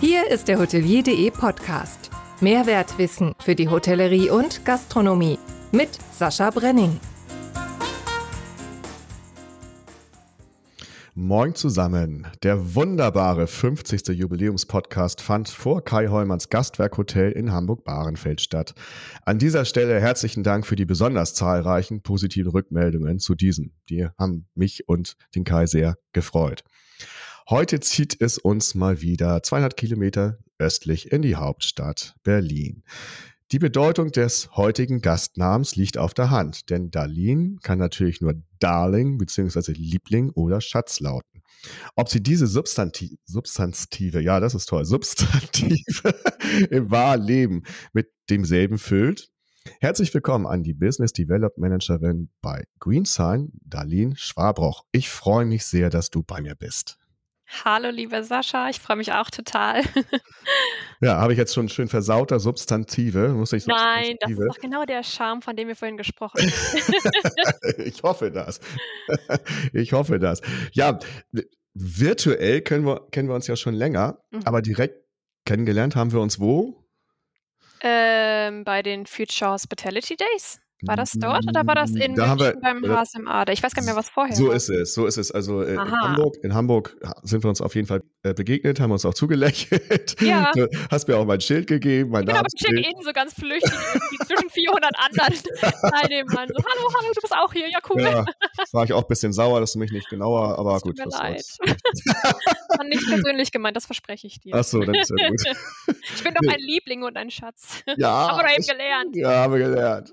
Hier ist der Hotelier.de Podcast. Mehrwertwissen für die Hotellerie und Gastronomie mit Sascha Brenning. Moin zusammen. Der wunderbare 50. Jubiläumspodcast fand vor Kai Hollmanns Gastwerkhotel in Hamburg-Bahrenfeld statt. An dieser Stelle herzlichen Dank für die besonders zahlreichen positiven Rückmeldungen zu diesem. Die haben mich und den Kai sehr gefreut. Heute zieht es uns mal wieder 200 Kilometer östlich in die Hauptstadt Berlin. Die Bedeutung des heutigen Gastnamens liegt auf der Hand, denn Darlene kann natürlich nur Darling bzw. Liebling oder Schatz lauten. Ob sie diese Substanti Substantive, ja, das ist toll, Substantive im wahren Leben mit demselben füllt? Herzlich willkommen an die Business Development Managerin bei GreenSign, Darlene Schwabroch. Ich freue mich sehr, dass du bei mir bist. Hallo, liebe Sascha, ich freue mich auch total. ja, habe ich jetzt schon schön versauter Substantive? Muss ich Nein, das ist doch genau der Charme, von dem wir vorhin gesprochen haben. ich hoffe das. ich hoffe das. Ja, virtuell kennen wir, kennen wir uns ja schon länger, mhm. aber direkt kennengelernt haben wir uns wo? Ähm, bei den Future Hospitality Days. War das dort oder war das in da wir, beim HSMA? Ich weiß gar nicht mehr, was vorher So war. ist es, so ist es. Also äh, in Hamburg, in Hamburg sind wir uns auf jeden Fall äh, begegnet, haben uns auch zugelächelt. Ja. Du hast mir auch mein Schild gegeben, mein Ich bin aber check-in so ganz flüchtig zwischen 400 anderen Teilnehmern. So, hallo, hallo, du bist auch hier, ja cool. Ja, war ich auch ein bisschen sauer, dass du mich nicht genauer, aber das gut. Tut mir leid. war nicht persönlich gemeint, das verspreche ich dir. Ach so, dann ist ja gut. ich bin doch ein Liebling und ein Schatz. Ja. haben wir eben gelernt. Ja, haben wir gelernt.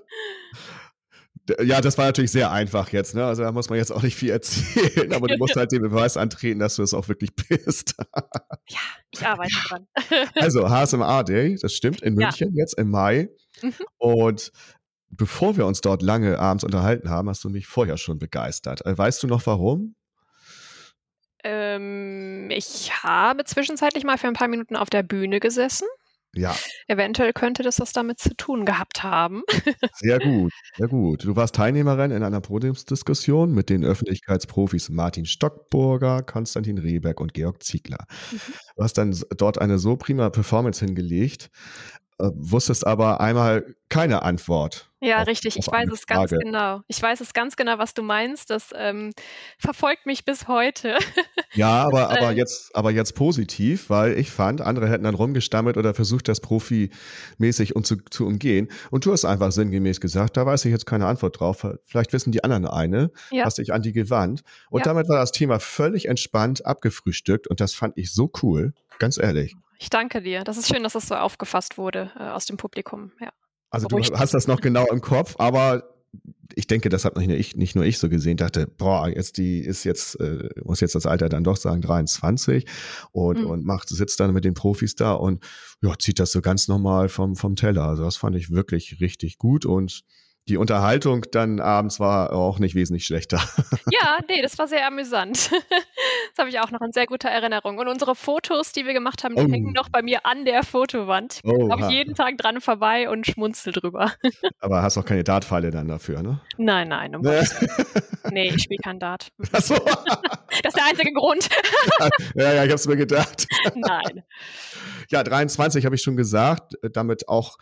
Ja, das war natürlich sehr einfach jetzt, ne? Also da muss man jetzt auch nicht viel erzählen, aber du musst halt den Beweis antreten, dass du es auch wirklich bist. ja, ich arbeite dran. also HSMA Day, das stimmt, in München ja. jetzt im Mai. Mhm. Und bevor wir uns dort lange abends unterhalten haben, hast du mich vorher schon begeistert. Äh, weißt du noch warum? Ähm, ich habe zwischenzeitlich mal für ein paar Minuten auf der Bühne gesessen. Ja. Eventuell könnte das was damit zu tun gehabt haben. Sehr gut, sehr gut. Du warst Teilnehmerin in einer Podiumsdiskussion mit den Öffentlichkeitsprofis Martin Stockburger, Konstantin Rehberg und Georg Ziegler. Mhm. Du hast dann dort eine so prima Performance hingelegt, äh, wusstest aber einmal keine Antwort. Ja, auf, richtig. Auf ich weiß es Frage. ganz genau. Ich weiß es ganz genau, was du meinst. Das ähm, verfolgt mich bis heute. ja, aber, aber, jetzt, aber jetzt positiv, weil ich fand, andere hätten dann rumgestammelt oder versucht, das profimäßig um zu, zu umgehen. Und du hast einfach sinngemäß gesagt, da weiß ich jetzt keine Antwort drauf. Vielleicht wissen die anderen eine, ja. hast dich an die gewandt. Und ja. damit war das Thema völlig entspannt abgefrühstückt. Und das fand ich so cool. Ganz ehrlich. Ich danke dir. Das ist schön, dass das so aufgefasst wurde äh, aus dem Publikum. Ja. Also du hast das noch genau im Kopf, aber ich denke, das hat nicht nur ich, nicht nur ich so gesehen, dachte, boah, jetzt die ist jetzt, äh, muss jetzt das Alter dann doch sagen, 23 und, mhm. und macht, sitzt dann mit den Profis da und ja, zieht das so ganz normal vom, vom Teller. Also das fand ich wirklich richtig gut und die Unterhaltung dann abends war auch nicht wesentlich schlechter. Ja, nee, das war sehr amüsant. Das habe ich auch noch in sehr guter Erinnerung. Und unsere Fotos, die wir gemacht haben, die oh. hängen noch bei mir an der Fotowand. Oh, ich jeden Tag dran vorbei und schmunzel drüber. Aber hast auch keine Dartpfeile dann dafür, ne? Nein, nein. Um nee, ich spiele kein Dart. Ach so. Das ist der einzige Grund. Ja, ja, ich habe es mir gedacht. Nein. Ja, 23 habe ich schon gesagt. Damit auch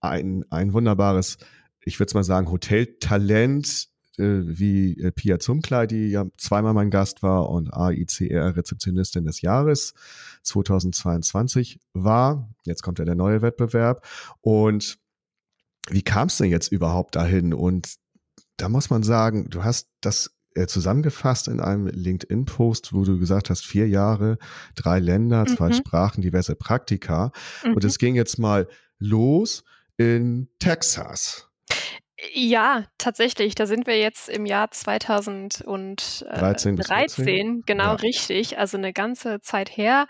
ein, ein wunderbares ich würde mal sagen, Hoteltalent äh, wie äh, Pia Zumklein, die ja zweimal mein Gast war und AICR-Rezeptionistin des Jahres 2022 war. Jetzt kommt ja der neue Wettbewerb. Und wie kam es denn jetzt überhaupt dahin? Und da muss man sagen, du hast das äh, zusammengefasst in einem LinkedIn-Post, wo du gesagt hast, vier Jahre, drei Länder, zwei mhm. Sprachen, diverse Praktika. Mhm. Und es ging jetzt mal los in Texas. Ja, tatsächlich. Da sind wir jetzt im Jahr 2013. 13, genau ja. richtig. Also eine ganze Zeit her.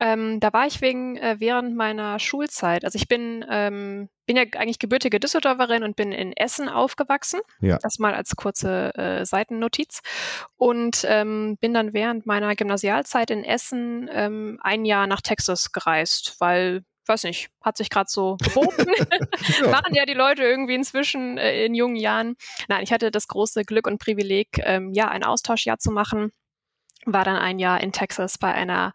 Ähm, da war ich wegen äh, während meiner Schulzeit. Also ich bin ähm, bin ja eigentlich gebürtige Düsseldorferin und bin in Essen aufgewachsen. Ja. Das mal als kurze äh, Seitennotiz und ähm, bin dann während meiner Gymnasialzeit in Essen ähm, ein Jahr nach Texas gereist, weil weiß nicht, hat sich gerade so geboten. ja. Machen ja die Leute irgendwie inzwischen äh, in jungen Jahren. Nein, ich hatte das große Glück und Privileg, ähm, ja, ein Austauschjahr zu machen war dann ein Jahr in Texas bei einer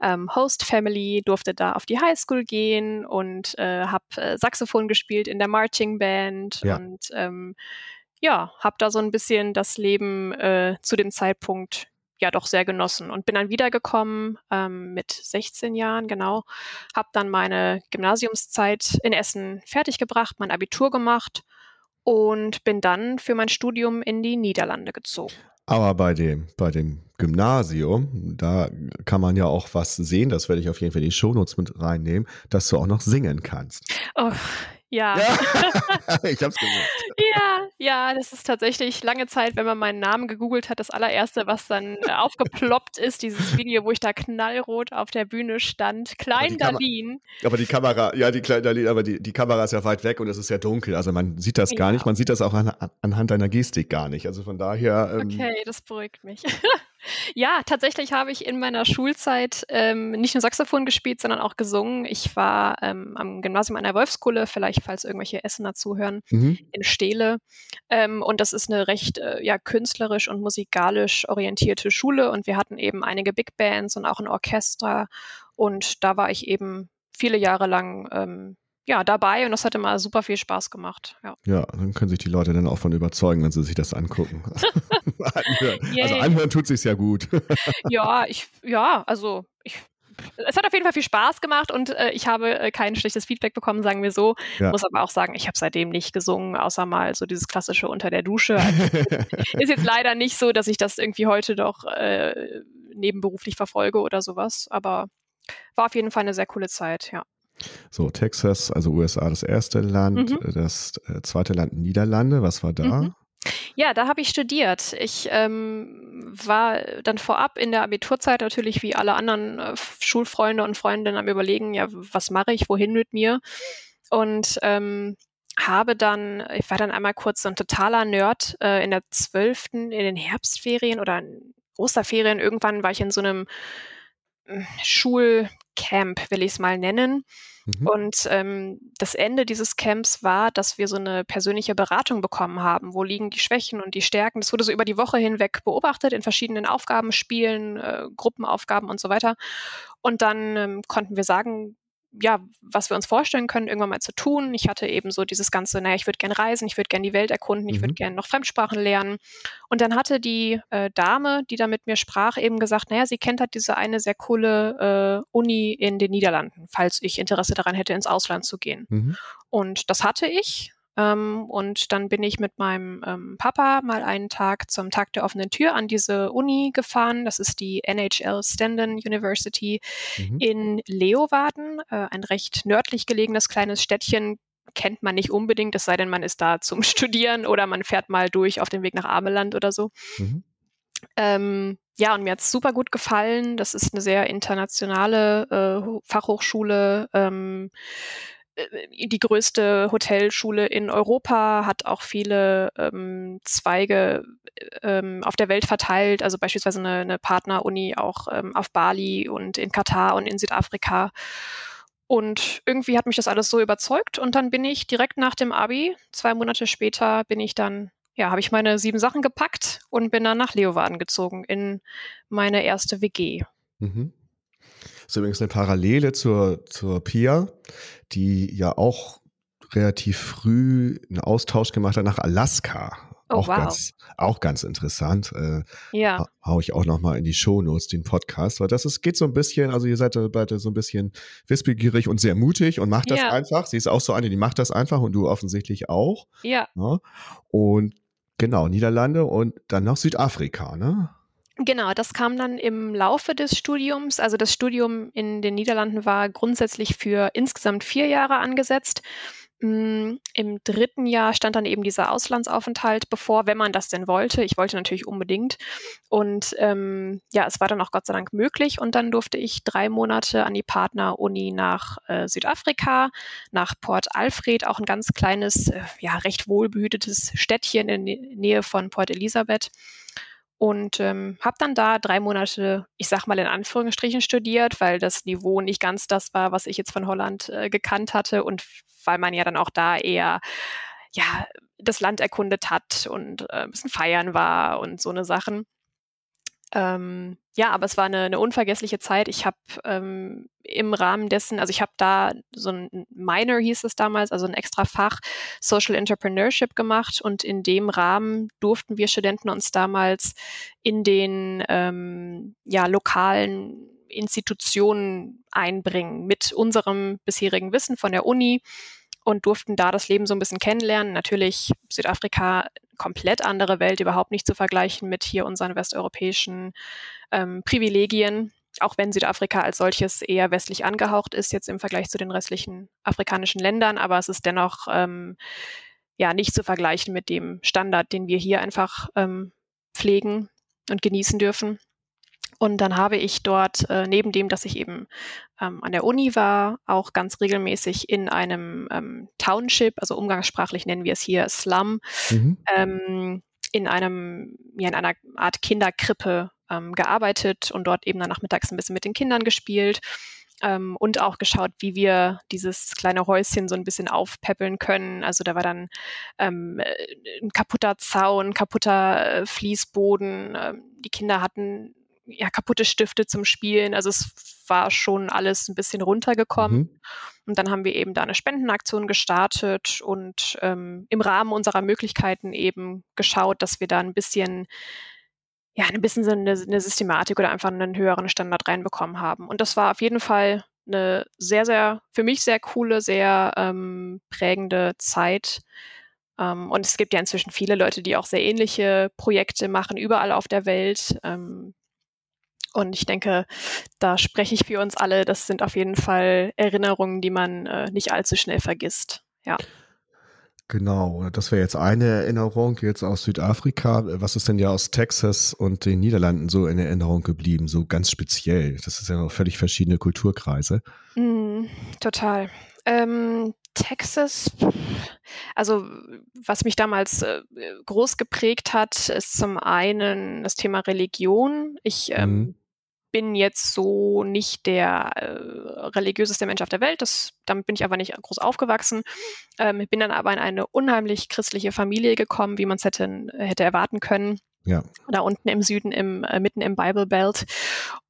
ähm, Host Family, durfte da auf die Highschool gehen und äh, habe äh, Saxophon gespielt in der Marching Band ja. und ähm, ja, habe da so ein bisschen das Leben äh, zu dem Zeitpunkt ja doch sehr genossen und bin dann wiedergekommen ähm, mit 16 Jahren, genau, habe dann meine Gymnasiumszeit in Essen fertiggebracht, mein Abitur gemacht und bin dann für mein Studium in die Niederlande gezogen. Aber bei dem, bei dem Gymnasium, da kann man ja auch was sehen, das werde ich auf jeden Fall in die Shownotes mit reinnehmen, dass du auch noch singen kannst. Oh, ja. ja. ich hab's gemerkt. Ja, ja, das ist tatsächlich lange Zeit, wenn man meinen Namen gegoogelt hat, das allererste, was dann äh, aufgeploppt ist, dieses Video, wo ich da knallrot auf der Bühne stand. Klein aber Darlene. Aber die Kamera, ja, die Klein Darlene, aber die, die Kamera ist ja weit weg und es ist ja dunkel. Also man sieht das ja. gar nicht. Man sieht das auch an, anhand deiner Gestik gar nicht. Also von daher. Ähm, okay, das beruhigt mich. Ja, tatsächlich habe ich in meiner Schulzeit ähm, nicht nur Saxophon gespielt, sondern auch gesungen. Ich war ähm, am Gymnasium einer Wolfskulle, vielleicht falls irgendwelche Essener zuhören, mhm. in Steele. Ähm, und das ist eine recht äh, ja, künstlerisch und musikalisch orientierte Schule. Und wir hatten eben einige Big Bands und auch ein Orchester. Und da war ich eben viele Jahre lang ähm, ja, dabei und das hat immer super viel Spaß gemacht. Ja. ja, dann können sich die Leute dann auch von überzeugen, wenn sie sich das angucken. anhören. Also anhören tut sich ja gut. ja, ich, ja, also ich es hat auf jeden Fall viel Spaß gemacht und äh, ich habe äh, kein schlechtes Feedback bekommen, sagen wir so. Ja. Muss aber auch sagen, ich habe seitdem nicht gesungen, außer mal so dieses klassische unter der Dusche. Also, ist jetzt leider nicht so, dass ich das irgendwie heute doch äh, nebenberuflich verfolge oder sowas, aber war auf jeden Fall eine sehr coole Zeit, ja. So, Texas, also USA das erste Land, mhm. das äh, zweite Land Niederlande, was war da? Mhm. Ja, da habe ich studiert. Ich ähm, war dann vorab in der Abiturzeit natürlich wie alle anderen äh, Schulfreunde und Freundinnen am Überlegen, ja, was mache ich, wohin mit mir? Und ähm, habe dann, ich war dann einmal kurz so ein totaler Nerd äh, in der zwölften, in den Herbstferien oder in Osterferien. Irgendwann war ich in so einem hm, Schulcamp, will ich es mal nennen. Mhm. Und ähm, das Ende dieses Camps war, dass wir so eine persönliche Beratung bekommen haben. Wo liegen die Schwächen und die Stärken? Das wurde so über die Woche hinweg beobachtet in verschiedenen Aufgabenspielen, äh, Gruppenaufgaben und so weiter. Und dann ähm, konnten wir sagen, ja, was wir uns vorstellen können, irgendwann mal zu tun. Ich hatte eben so dieses ganze, naja, ich würde gerne reisen, ich würde gerne die Welt erkunden, ich mhm. würde gerne noch Fremdsprachen lernen. Und dann hatte die äh, Dame, die da mit mir sprach, eben gesagt, naja, sie kennt halt diese eine sehr coole äh, Uni in den Niederlanden, falls ich Interesse daran hätte, ins Ausland zu gehen. Mhm. Und das hatte ich. Ähm, und dann bin ich mit meinem ähm, Papa mal einen Tag zum Tag der offenen Tür an diese Uni gefahren. Das ist die NHL Standen University mhm. in Leeuwarden, äh, ein recht nördlich gelegenes kleines Städtchen. Kennt man nicht unbedingt, es sei denn, man ist da zum Studieren oder man fährt mal durch auf dem Weg nach Ameland oder so. Mhm. Ähm, ja, und mir hat es super gut gefallen. Das ist eine sehr internationale äh, Fachhochschule. Ähm, äh, die größte Hotelschule in Europa, hat auch viele ähm, Zweige ähm, auf der Welt verteilt, also beispielsweise eine, eine Partneruni auch ähm, auf Bali und in Katar und in Südafrika. Und irgendwie hat mich das alles so überzeugt und dann bin ich direkt nach dem Abi, zwei Monate später, bin ich dann, ja, habe ich meine sieben Sachen gepackt und bin dann nach Leeuwarden gezogen in meine erste WG. Mhm. Ist übrigens eine Parallele zur, zur Pia, die ja auch relativ früh einen Austausch gemacht hat nach Alaska. Oh, auch, wow. ganz, auch ganz interessant. Äh, ja. Hau ich auch nochmal in die Shownotes, den Podcast, weil das ist, geht so ein bisschen, also ihr seid beide so ein bisschen wissbegierig und sehr mutig und macht das ja. einfach. Sie ist auch so eine, die macht das einfach und du offensichtlich auch. Ja. ja. Ne? Und genau, Niederlande und dann noch Südafrika, ne? Genau, das kam dann im Laufe des Studiums. Also das Studium in den Niederlanden war grundsätzlich für insgesamt vier Jahre angesetzt. Mm, Im dritten Jahr stand dann eben dieser Auslandsaufenthalt bevor, wenn man das denn wollte. Ich wollte natürlich unbedingt. Und ähm, ja, es war dann auch Gott sei Dank möglich. Und dann durfte ich drei Monate an die Partneruni nach äh, Südafrika, nach Port Alfred, auch ein ganz kleines, äh, ja, recht wohlbehütetes Städtchen in der Nähe von Port Elizabeth und ähm, habe dann da drei Monate, ich sag mal in Anführungsstrichen, studiert, weil das Niveau nicht ganz das war, was ich jetzt von Holland äh, gekannt hatte und weil man ja dann auch da eher ja das Land erkundet hat und äh, ein bisschen feiern war und so eine Sachen. Ähm, ja, aber es war eine, eine unvergessliche Zeit. Ich habe ähm, im Rahmen dessen, also ich habe da so ein Minor hieß es damals, also ein extra Fach Social Entrepreneurship gemacht und in dem Rahmen durften wir Studenten uns damals in den ähm, ja, lokalen Institutionen einbringen mit unserem bisherigen Wissen von der Uni und durften da das Leben so ein bisschen kennenlernen. Natürlich Südafrika komplett andere Welt, überhaupt nicht zu vergleichen mit hier unseren westeuropäischen ähm, Privilegien, auch wenn Südafrika als solches eher westlich angehaucht ist, jetzt im Vergleich zu den restlichen afrikanischen Ländern, aber es ist dennoch ähm, ja nicht zu vergleichen mit dem Standard, den wir hier einfach ähm, pflegen und genießen dürfen. Und dann habe ich dort, äh, neben dem, dass ich eben ähm, an der Uni war, auch ganz regelmäßig in einem ähm, Township, also umgangssprachlich nennen wir es hier Slum, mhm. ähm, in einem, ja, in einer Art Kinderkrippe ähm, gearbeitet und dort eben dann nachmittags ein bisschen mit den Kindern gespielt. Ähm, und auch geschaut, wie wir dieses kleine Häuschen so ein bisschen aufpäppeln können. Also da war dann ähm, ein kaputter Zaun, kaputter äh, Fließboden. Ähm, die Kinder hatten ja, kaputte Stifte zum Spielen. Also es war schon alles ein bisschen runtergekommen. Mhm. Und dann haben wir eben da eine Spendenaktion gestartet und ähm, im Rahmen unserer Möglichkeiten eben geschaut, dass wir da ein bisschen, ja, ein bisschen so eine, eine Systematik oder einfach einen höheren Standard reinbekommen haben. Und das war auf jeden Fall eine sehr, sehr, für mich sehr coole, sehr ähm, prägende Zeit. Um, ähm, und es gibt ja inzwischen viele Leute, die auch sehr ähnliche Projekte machen, überall auf der Welt. Ähm, und ich denke, da spreche ich für uns alle. Das sind auf jeden Fall Erinnerungen, die man äh, nicht allzu schnell vergisst. Ja. Genau, das wäre jetzt eine Erinnerung jetzt aus Südafrika. Was ist denn ja aus Texas und den Niederlanden so in Erinnerung geblieben, so ganz speziell? Das ist ja noch völlig verschiedene Kulturkreise. Mm, total. Ähm, Texas, also was mich damals äh, groß geprägt hat, ist zum einen das Thema Religion. Ich ähm, mhm bin jetzt so nicht der äh, religiöseste Mensch auf der Welt. Das, damit bin ich aber nicht groß aufgewachsen. Ähm, bin dann aber in eine unheimlich christliche Familie gekommen, wie man es hätte, hätte erwarten können. Ja. Da unten im Süden, im, äh, mitten im Bible Belt.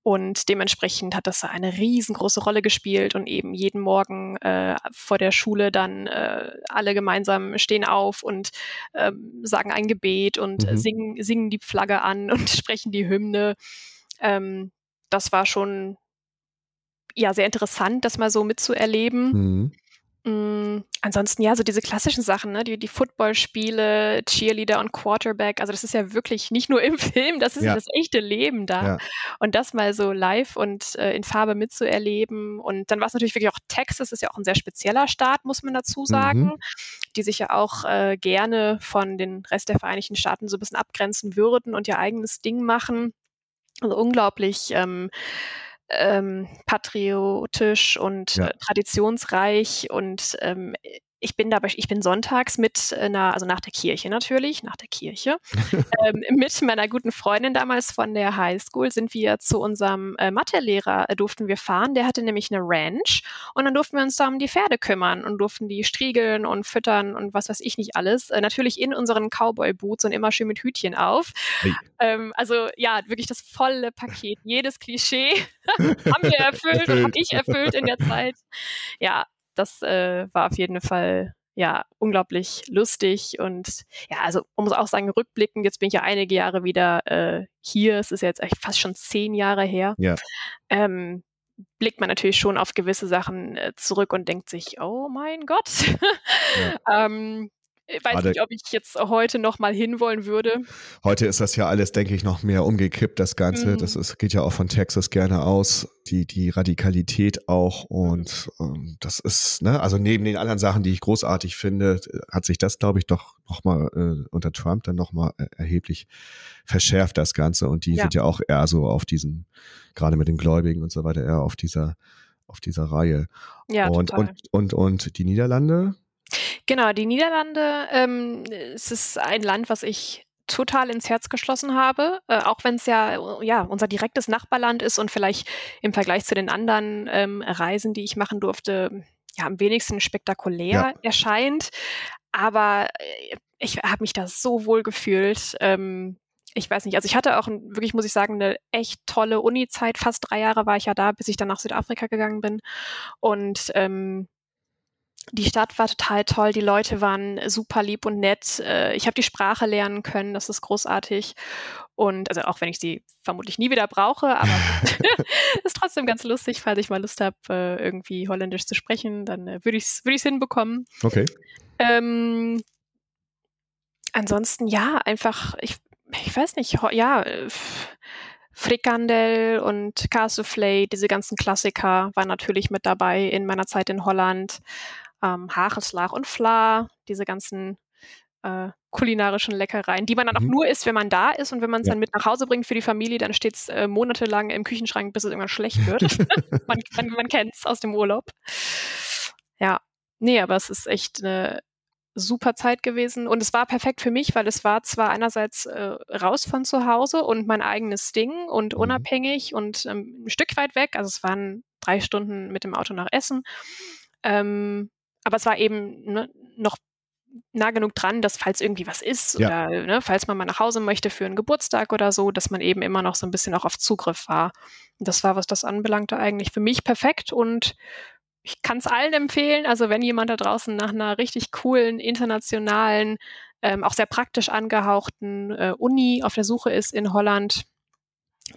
Und dementsprechend hat das eine riesengroße Rolle gespielt und eben jeden Morgen äh, vor der Schule dann äh, alle gemeinsam stehen auf und äh, sagen ein Gebet und mhm. singen, singen die Flagge an und sprechen die Hymne. Ähm, das war schon ja sehr interessant, das mal so mitzuerleben. Mhm. Mm, ansonsten ja, so diese klassischen Sachen, ne? die, die Footballspiele, Cheerleader und Quarterback, also das ist ja wirklich nicht nur im Film, das ist ja, das echte Leben da. Ja. Und das mal so live und äh, in Farbe mitzuerleben. Und dann war es natürlich wirklich auch Texas, ist ja auch ein sehr spezieller Staat, muss man dazu sagen, mhm. die sich ja auch äh, gerne von den Rest der Vereinigten Staaten so ein bisschen abgrenzen würden und ihr eigenes Ding machen. Also unglaublich ähm, ähm, patriotisch und ja. äh, traditionsreich und ähm, ich bin dabei, ich bin sonntags mit einer, also nach der Kirche natürlich, nach der Kirche, ähm, mit meiner guten Freundin damals von der Highschool sind wir zu unserem äh, Mathelehrer, äh, durften wir fahren. Der hatte nämlich eine Ranch und dann durften wir uns da um die Pferde kümmern und durften die striegeln und füttern und was weiß ich nicht alles. Äh, natürlich in unseren Cowboy-Boots und immer schön mit Hütchen auf. Hey. Ähm, also ja, wirklich das volle Paket, jedes Klischee haben wir erfüllt, erfüllt. habe ich erfüllt in der Zeit. Ja, das äh, war auf jeden Fall ja unglaublich lustig und ja, also man muss auch sagen, rückblickend, jetzt bin ich ja einige Jahre wieder äh, hier, es ist jetzt echt fast schon zehn Jahre her. Ja. Ähm, blickt man natürlich schon auf gewisse Sachen äh, zurück und denkt sich, oh mein Gott. Ja. ähm, ich weiß Gerade, nicht, ob ich jetzt heute noch mal hinwollen würde. Heute ist das ja alles, denke ich, noch mehr umgekippt, das Ganze. Mhm. Das ist, geht ja auch von Texas gerne aus, die, die Radikalität auch. Und ähm, das ist, ne, also neben den anderen Sachen, die ich großartig finde, hat sich das, glaube ich, doch noch mal äh, unter Trump dann noch mal äh, erheblich verschärft, das Ganze. Und die ja. sind ja auch eher so auf diesen, gerade mit den Gläubigen und so weiter, eher auf dieser, auf dieser Reihe. Ja, und, total. und, und, und die Niederlande, Genau, die Niederlande, ähm, es ist ein Land, was ich total ins Herz geschlossen habe, äh, auch wenn es ja, ja unser direktes Nachbarland ist und vielleicht im Vergleich zu den anderen ähm, Reisen, die ich machen durfte, ja am wenigsten spektakulär ja. erscheint. Aber äh, ich habe mich da so wohl gefühlt. Ähm, ich weiß nicht, also ich hatte auch wirklich, muss ich sagen, eine echt tolle Uni-Zeit. Fast drei Jahre war ich ja da, bis ich dann nach Südafrika gegangen bin. Und ähm, die Stadt war total toll, die Leute waren super lieb und nett. Äh, ich habe die Sprache lernen können, das ist großartig. Und also auch wenn ich sie vermutlich nie wieder brauche, aber ist trotzdem ganz lustig, falls ich mal Lust habe, äh, irgendwie Holländisch zu sprechen, dann äh, würde ich es würd hinbekommen. Okay. Ähm, ansonsten ja, einfach, ich, ich weiß nicht, ja, Frikandel und Cassoufflé, diese ganzen Klassiker waren natürlich mit dabei in meiner Zeit in Holland ähm, Hagelslag und Fla, diese ganzen äh, kulinarischen Leckereien, die man dann auch mhm. nur isst, wenn man da ist und wenn man es ja. dann mit nach Hause bringt für die Familie, dann steht es äh, monatelang im Küchenschrank, bis es irgendwann schlecht wird. man man, man kennt es aus dem Urlaub. Ja, nee, aber es ist echt eine super Zeit gewesen und es war perfekt für mich, weil es war zwar einerseits äh, raus von zu Hause und mein eigenes Ding und mhm. unabhängig und ähm, ein Stück weit weg, also es waren drei Stunden mit dem Auto nach Essen, ähm, aber es war eben ne, noch nah genug dran, dass falls irgendwie was ist ja. oder ne, falls man mal nach Hause möchte für einen Geburtstag oder so, dass man eben immer noch so ein bisschen auch auf Zugriff war. Und das war, was das anbelangte, eigentlich für mich perfekt und ich kann es allen empfehlen. Also wenn jemand da draußen nach einer richtig coolen, internationalen, ähm, auch sehr praktisch angehauchten äh, Uni auf der Suche ist in Holland,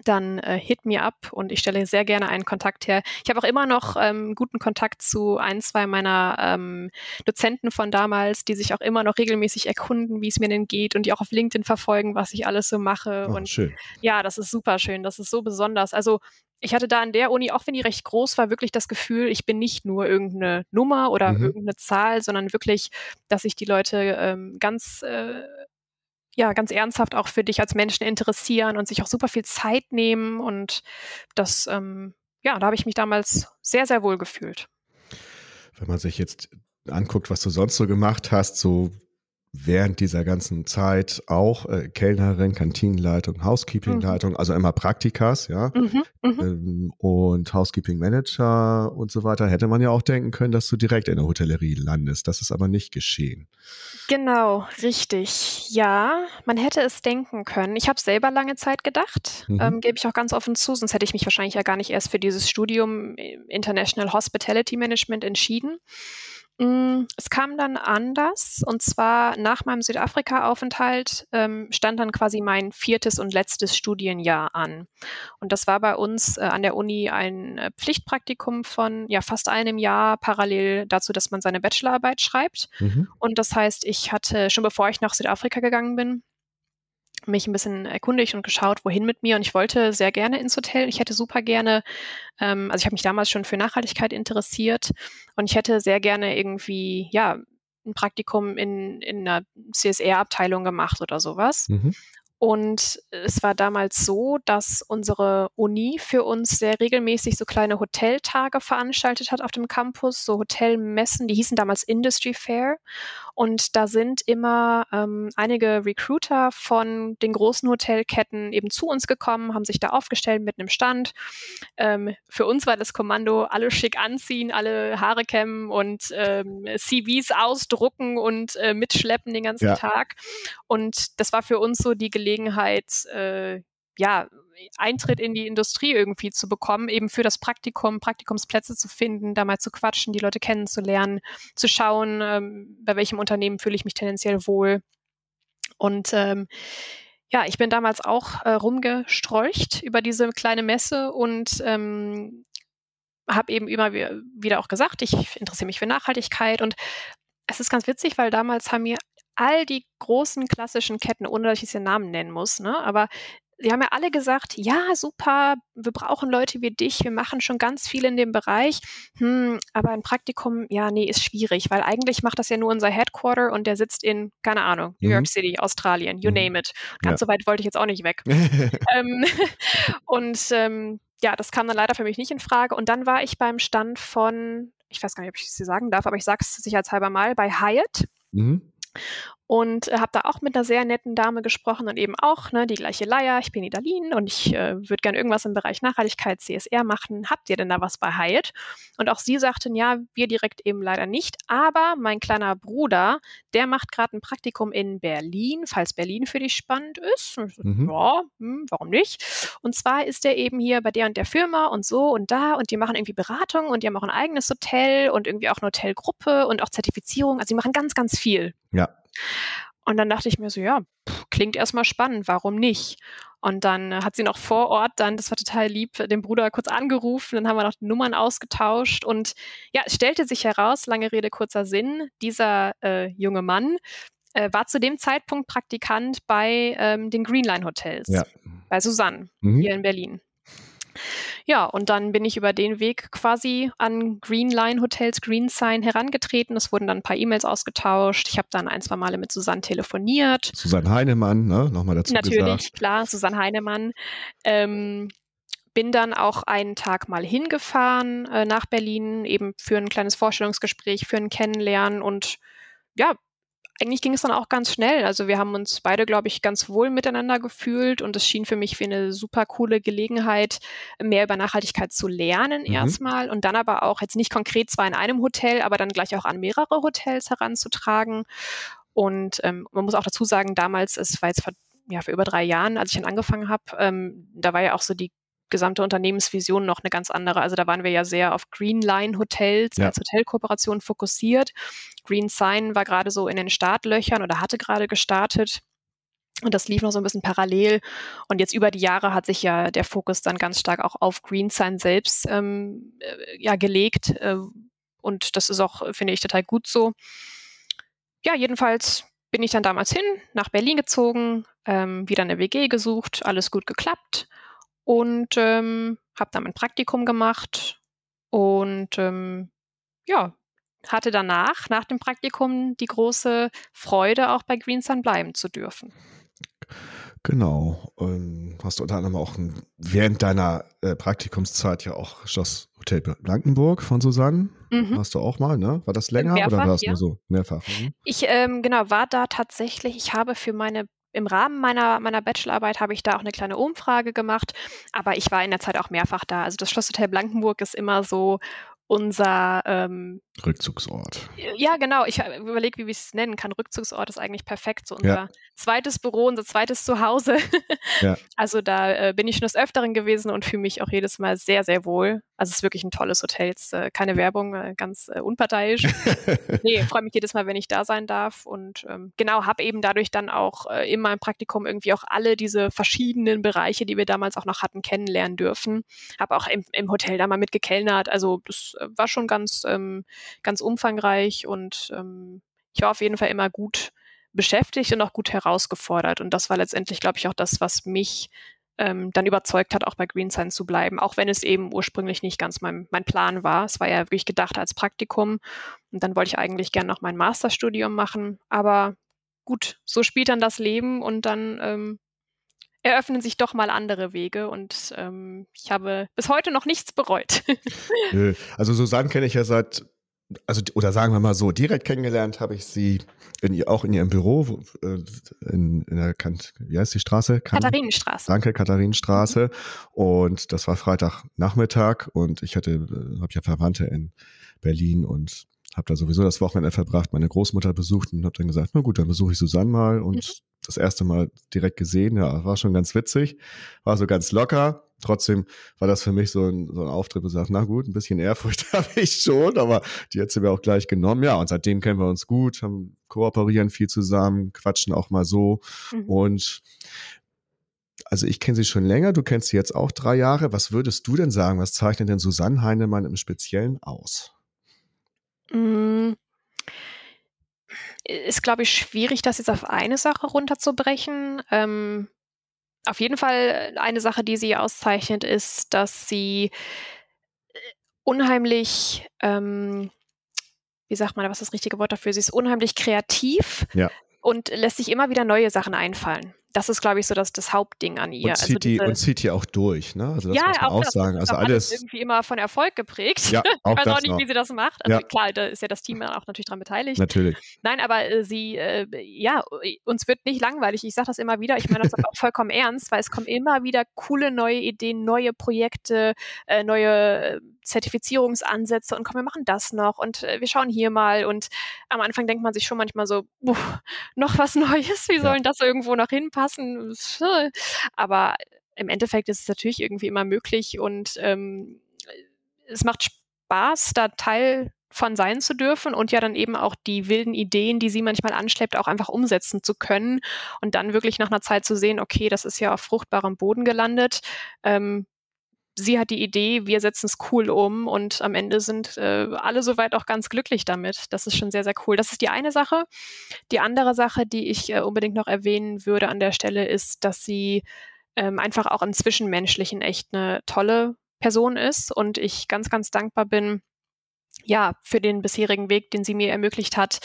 dann äh, hit me up und ich stelle sehr gerne einen Kontakt her. Ich habe auch immer noch ähm, guten Kontakt zu ein, zwei meiner ähm, Dozenten von damals, die sich auch immer noch regelmäßig erkunden, wie es mir denn geht und die auch auf LinkedIn verfolgen, was ich alles so mache. Oh, und schön. ja, das ist super schön. Das ist so besonders. Also ich hatte da an der Uni, auch wenn die recht groß war, wirklich das Gefühl, ich bin nicht nur irgendeine Nummer oder mhm. irgendeine Zahl, sondern wirklich, dass sich die Leute ähm, ganz äh, ja ganz ernsthaft auch für dich als Menschen interessieren und sich auch super viel Zeit nehmen. Und das, ähm, ja, da habe ich mich damals sehr, sehr wohl gefühlt. Wenn man sich jetzt anguckt, was du sonst so gemacht hast, so während dieser ganzen Zeit auch äh, Kellnerin, Kantinenleitung, Housekeepingleitung, mhm. also immer Praktikas, ja, mhm, mhm, ähm, und Housekeeping Manager und so weiter, hätte man ja auch denken können, dass du direkt in der Hotellerie landest. Das ist aber nicht geschehen. Genau, richtig. Ja, man hätte es denken können. Ich habe selber lange Zeit gedacht, mhm. ähm, gebe ich auch ganz offen zu, sonst hätte ich mich wahrscheinlich ja gar nicht erst für dieses Studium International Hospitality Management entschieden. Mm, es kam dann anders und zwar nach meinem Südafrika-Aufenthalt ähm, stand dann quasi mein viertes und letztes Studienjahr an. Und das war bei uns äh, an der Uni ein äh, Pflichtpraktikum von ja fast einem Jahr parallel dazu, dass man seine Bachelorarbeit schreibt. Mhm. Und das heißt, ich hatte schon bevor ich nach Südafrika gegangen bin, mich ein bisschen erkundigt und geschaut, wohin mit mir. Und ich wollte sehr gerne ins Hotel. Ich hätte super gerne, ähm, also ich habe mich damals schon für Nachhaltigkeit interessiert und ich hätte sehr gerne irgendwie, ja, ein Praktikum in, in einer CSR-Abteilung gemacht oder sowas. Mhm. Und es war damals so, dass unsere Uni für uns sehr regelmäßig so kleine Hoteltage veranstaltet hat auf dem Campus, so Hotelmessen, die hießen damals Industry Fair. Und da sind immer ähm, einige Recruiter von den großen Hotelketten eben zu uns gekommen, haben sich da aufgestellt mit einem Stand. Ähm, für uns war das Kommando, alle schick anziehen, alle Haare kämmen und ähm, CVs ausdrucken und äh, mitschleppen den ganzen ja. Tag. Und das war für uns so die Gelegenheit, äh, ja, Eintritt in die Industrie irgendwie zu bekommen, eben für das Praktikum, Praktikumsplätze zu finden, da mal zu quatschen, die Leute kennenzulernen, zu schauen, ähm, bei welchem Unternehmen fühle ich mich tendenziell wohl. Und ähm, ja, ich bin damals auch äh, rumgestrolcht über diese kleine Messe und ähm, habe eben immer wieder auch gesagt, ich interessiere mich für Nachhaltigkeit und es ist ganz witzig, weil damals haben mir all die großen klassischen Ketten, ohne dass ich jetzt den Namen nennen muss, ne, aber Sie haben ja alle gesagt, ja, super, wir brauchen Leute wie dich, wir machen schon ganz viel in dem Bereich. Hm, aber ein Praktikum, ja, nee, ist schwierig, weil eigentlich macht das ja nur unser Headquarter und der sitzt in, keine Ahnung, New mhm. York City, Australien, you mhm. name it. Ganz ja. so weit wollte ich jetzt auch nicht weg. ähm, und ähm, ja, das kam dann leider für mich nicht in Frage. Und dann war ich beim Stand von, ich weiß gar nicht, ob ich es sagen darf, aber ich sage es sicherheitshalber mal, bei Hyatt. Mhm. Und äh, habe da auch mit einer sehr netten Dame gesprochen und eben auch ne, die gleiche Leier. Ich bin Italien und ich äh, würde gerne irgendwas im Bereich Nachhaltigkeit, CSR machen. Habt ihr denn da was bei Hyatt? Und auch sie sagten, ja, wir direkt eben leider nicht. Aber mein kleiner Bruder, der macht gerade ein Praktikum in Berlin, falls Berlin für dich spannend ist. Mhm. Ja, hm, warum nicht? Und zwar ist er eben hier bei der und der Firma und so und da und die machen irgendwie Beratung und die haben auch ein eigenes Hotel und irgendwie auch eine Hotelgruppe und auch Zertifizierung. Also die machen ganz, ganz viel. Ja. Und dann dachte ich mir so, ja, pff, klingt erstmal spannend, warum nicht? Und dann äh, hat sie noch vor Ort dann, das war total lieb, den Bruder kurz angerufen, dann haben wir noch die Nummern ausgetauscht und ja, es stellte sich heraus, lange Rede, kurzer Sinn, dieser äh, junge Mann äh, war zu dem Zeitpunkt Praktikant bei ähm, den Greenline Hotels, ja. bei Susanne mhm. hier in Berlin. Ja, und dann bin ich über den Weg quasi an Greenline Hotels, Greensign herangetreten. Es wurden dann ein paar E-Mails ausgetauscht. Ich habe dann ein, zwei Male mit Susanne telefoniert. Susanne Heinemann, ne? Nochmal dazu Natürlich, gesagt. klar, Susanne Heinemann. Ähm, bin dann auch einen Tag mal hingefahren äh, nach Berlin, eben für ein kleines Vorstellungsgespräch, für ein Kennenlernen und ja, eigentlich ging es dann auch ganz schnell. Also wir haben uns beide, glaube ich, ganz wohl miteinander gefühlt und es schien für mich wie eine super coole Gelegenheit, mehr über Nachhaltigkeit zu lernen mhm. erstmal und dann aber auch jetzt nicht konkret zwar in einem Hotel, aber dann gleich auch an mehrere Hotels heranzutragen. Und ähm, man muss auch dazu sagen, damals, es war jetzt vor, ja, für über drei Jahren, als ich dann angefangen habe, ähm, da war ja auch so die gesamte Unternehmensvision noch eine ganz andere. Also da waren wir ja sehr auf Greenline Hotels ja. als Hotelkooperation fokussiert. Green Sign war gerade so in den Startlöchern oder hatte gerade gestartet. Und das lief noch so ein bisschen parallel. Und jetzt über die Jahre hat sich ja der Fokus dann ganz stark auch auf Green Sign selbst ähm, äh, ja, gelegt. Äh, und das ist auch, finde ich, total gut so. Ja, jedenfalls bin ich dann damals hin, nach Berlin gezogen, ähm, wieder eine WG gesucht, alles gut geklappt und ähm, habe dann mein Praktikum gemacht und ähm, ja, hatte danach, nach dem Praktikum, die große Freude, auch bei Green Sun bleiben zu dürfen. Genau. Ähm, hast du unter anderem auch während deiner äh, Praktikumszeit ja auch Schloss Hotel Blankenburg von Susanne. Mhm. Hast du auch mal, ne? War das länger Mehrfach, oder war es ja. nur so? Mehrfach. Mhm. Ich, ähm, genau, war da tatsächlich, ich habe für meine im Rahmen meiner, meiner Bachelorarbeit habe ich da auch eine kleine Umfrage gemacht, aber ich war in der Zeit auch mehrfach da. Also das Schlosshotel Blankenburg ist immer so unser ähm, Rückzugsort. Ja, genau. Ich überlege, wie ich es nennen kann. Rückzugsort ist eigentlich perfekt. So unser ja. zweites Büro, unser zweites Zuhause. ja. Also da äh, bin ich schon des Öfteren gewesen und fühle mich auch jedes Mal sehr, sehr wohl. Also es ist wirklich ein tolles Hotel. Jetzt, äh, keine Werbung, äh, ganz äh, unparteiisch. nee, freue mich jedes Mal, wenn ich da sein darf. Und ähm, genau, habe eben dadurch dann auch äh, in meinem Praktikum irgendwie auch alle diese verschiedenen Bereiche, die wir damals auch noch hatten, kennenlernen dürfen. Habe auch im, im Hotel da mal mitgekellnert. Also das äh, war schon ganz, ähm, ganz umfangreich und ähm, ich war auf jeden Fall immer gut beschäftigt und auch gut herausgefordert. Und das war letztendlich, glaube ich, auch das, was mich ähm, dann überzeugt hat, auch bei Green Science zu bleiben, auch wenn es eben ursprünglich nicht ganz mein, mein Plan war. Es war ja wirklich gedacht als Praktikum und dann wollte ich eigentlich gerne noch mein Masterstudium machen, aber gut, so spielt dann das Leben und dann ähm, eröffnen sich doch mal andere Wege und ähm, ich habe bis heute noch nichts bereut. also Susanne kenne ich ja seit also oder sagen wir mal so, direkt kennengelernt habe ich sie in, auch in ihrem Büro äh, in, in der Kant, wie heißt die Straße? Kan Katharinenstraße. Danke, Katharinenstraße. Mhm. Und das war Freitagnachmittag und ich hatte, äh, habe ja Verwandte in Berlin und habe da sowieso das Wochenende verbracht, meine Großmutter besucht und habe dann gesagt, na gut, dann besuche ich Susanne mal und mhm. Das erste Mal direkt gesehen, ja, war schon ganz witzig, war so ganz locker. Trotzdem war das für mich so ein, so ein Auftritt, wo ich sage, na gut, ein bisschen Ehrfurcht habe ich schon, aber die hat sie mir auch gleich genommen. Ja, und seitdem kennen wir uns gut, haben kooperieren viel zusammen, quatschen auch mal so mhm. und also ich kenne sie schon länger, du kennst sie jetzt auch drei Jahre. Was würdest du denn sagen? Was zeichnet denn Susanne Heinemann im Speziellen aus? Mm. Ist, glaube ich, schwierig, das jetzt auf eine Sache runterzubrechen. Ähm, auf jeden Fall eine Sache, die sie auszeichnet, ist, dass sie äh, unheimlich, ähm, wie sagt man, was ist das richtige Wort dafür? Sie ist unheimlich kreativ ja. und lässt sich immer wieder neue Sachen einfallen. Das ist, glaube ich, so das, das Hauptding an ihr. Und also zieht, also diese, die, und zieht die auch durch, ne? Also das ja, muss man auch, auch sagen. Also alles irgendwie immer von Erfolg geprägt. Ja, auch ich weiß auch nicht, noch. wie sie das macht. Also ja. klar, da ist ja das Team auch natürlich daran beteiligt. Natürlich. Nein, aber äh, sie, äh, ja, uns wird nicht langweilig. Ich sage das immer wieder. Ich meine das auch vollkommen ernst, weil es kommen immer wieder coole neue Ideen, neue Projekte, äh, neue äh, Zertifizierungsansätze und komm, wir machen das noch und äh, wir schauen hier mal. Und am Anfang denkt man sich schon manchmal so, noch was Neues, wie ja. sollen das irgendwo noch hinpassen? Aber im Endeffekt ist es natürlich irgendwie immer möglich und ähm, es macht Spaß, da Teil von sein zu dürfen und ja dann eben auch die wilden Ideen, die sie manchmal anschleppt, auch einfach umsetzen zu können und dann wirklich nach einer Zeit zu sehen, okay, das ist ja auf fruchtbarem Boden gelandet. Ähm, sie hat die Idee, wir setzen es cool um und am Ende sind äh, alle soweit auch ganz glücklich damit. Das ist schon sehr, sehr cool. Das ist die eine Sache. Die andere Sache, die ich äh, unbedingt noch erwähnen würde an der Stelle, ist, dass sie ähm, einfach auch im Zwischenmenschlichen echt eine tolle Person ist und ich ganz, ganz dankbar bin, ja, für den bisherigen Weg, den sie mir ermöglicht hat,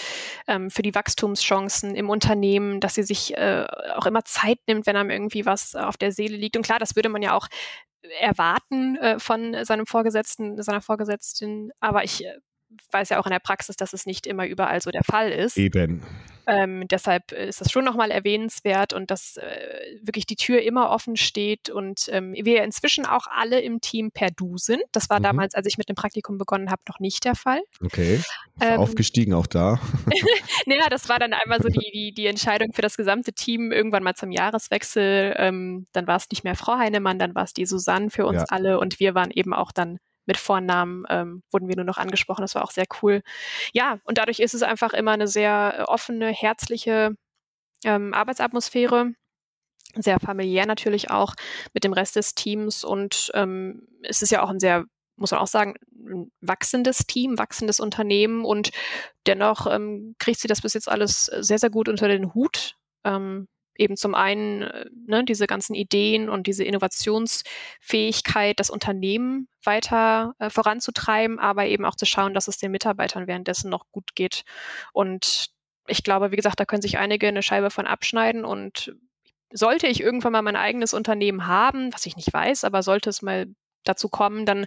ähm, für die Wachstumschancen im Unternehmen, dass sie sich äh, auch immer Zeit nimmt, wenn einem irgendwie was auf der Seele liegt. Und klar, das würde man ja auch erwarten äh, von seinem Vorgesetzten, seiner Vorgesetzten, aber ich äh, weiß ja auch in der Praxis, dass es nicht immer überall so der Fall ist. Eben. Ähm, deshalb ist das schon nochmal erwähnenswert und dass äh, wirklich die Tür immer offen steht und ähm, wir inzwischen auch alle im Team per Du sind. Das war mhm. damals, als ich mit dem Praktikum begonnen habe, noch nicht der Fall. Okay. Ähm, aufgestiegen auch da. naja, das war dann einmal so die, die, die Entscheidung für das gesamte Team irgendwann mal zum Jahreswechsel. Ähm, dann war es nicht mehr Frau Heinemann, dann war es die Susanne für uns ja. alle und wir waren eben auch dann mit Vornamen ähm, wurden wir nur noch angesprochen. Das war auch sehr cool. Ja, und dadurch ist es einfach immer eine sehr äh, offene, herzliche ähm, Arbeitsatmosphäre. Sehr familiär natürlich auch mit dem Rest des Teams und ähm, es ist ja auch ein sehr muss man auch sagen, ein wachsendes Team, wachsendes Unternehmen und dennoch ähm, kriegt sie das bis jetzt alles sehr, sehr gut unter den Hut. Ähm, eben zum einen äh, ne, diese ganzen Ideen und diese Innovationsfähigkeit, das Unternehmen weiter äh, voranzutreiben, aber eben auch zu schauen, dass es den Mitarbeitern währenddessen noch gut geht. Und ich glaube, wie gesagt, da können sich einige eine Scheibe von abschneiden und sollte ich irgendwann mal mein eigenes Unternehmen haben, was ich nicht weiß, aber sollte es mal dazu kommen, dann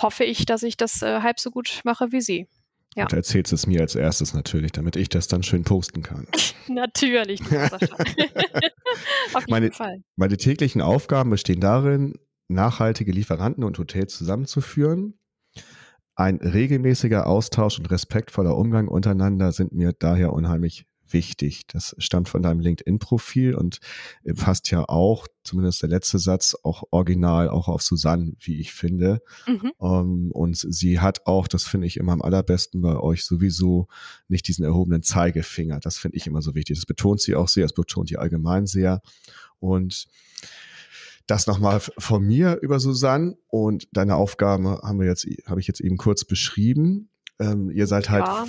hoffe ich, dass ich das äh, halb so gut mache wie Sie. Ja. Und erzählst es mir als erstes natürlich, damit ich das dann schön posten kann. natürlich. Auf jeden meine, Fall. Meine täglichen Aufgaben bestehen darin, nachhaltige Lieferanten und Hotels zusammenzuführen. Ein regelmäßiger Austausch und respektvoller Umgang untereinander sind mir daher unheimlich wichtig. Das stammt von deinem LinkedIn-Profil und fasst ja auch, zumindest der letzte Satz, auch original auch auf Susanne, wie ich finde. Mhm. Um, ähm, und sie hat auch, das finde ich immer am allerbesten bei euch, sowieso nicht diesen erhobenen Zeigefinger. Das finde ich immer so wichtig. Das betont sie auch sehr, das betont sie allgemein sehr. Und das nochmal von mir über Susanne und deine Aufgabe haben wir jetzt, habe ich jetzt eben kurz beschrieben. Ähm, ihr seid halt ja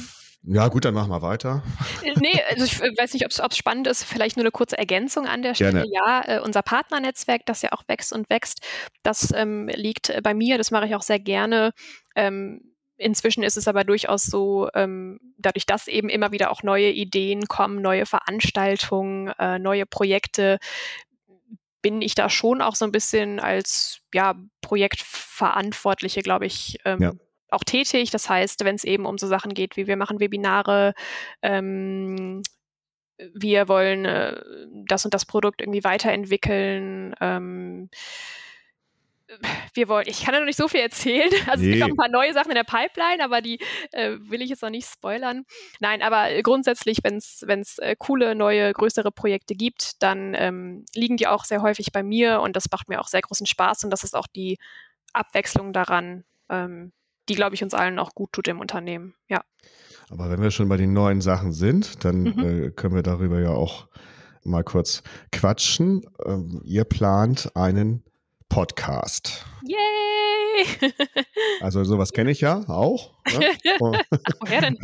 ja, gut, dann machen wir weiter. Äh, nee, also ich weiß nicht, ob es spannend ist. Vielleicht nur eine kurze Ergänzung an der Stelle. Gerne. Ja, äh, unser Partnernetzwerk, das ja auch wächst und wächst, das ähm, liegt bei mir. Das mache ich auch sehr gerne. Ähm, Inzwischen ist es aber durchaus so, ähm, dadurch, dass eben immer wieder auch neue Ideen kommen, neue Veranstaltungen, äh, neue Projekte, bin ich da schon auch so ein bisschen als ja, Projektverantwortliche, glaube ich, ähm, ja auch tätig. Das heißt, wenn es eben um so Sachen geht, wie wir machen Webinare, ähm, wir wollen äh, das und das Produkt irgendwie weiterentwickeln. Ähm, wir wollen, ich kann ja noch nicht so viel erzählen. Also nee. es gibt auch ein paar neue Sachen in der Pipeline, aber die äh, will ich jetzt noch nicht spoilern. Nein, aber grundsätzlich, wenn es äh, coole, neue, größere Projekte gibt, dann ähm, liegen die auch sehr häufig bei mir und das macht mir auch sehr großen Spaß und das ist auch die Abwechslung daran, ähm, die, glaube ich, uns allen auch gut tut im Unternehmen. Ja. Aber wenn wir schon bei den neuen Sachen sind, dann mhm. äh, können wir darüber ja auch mal kurz quatschen. Ähm, ihr plant einen Podcast. Yay! also sowas kenne ich ja auch. Ne? Woher denn?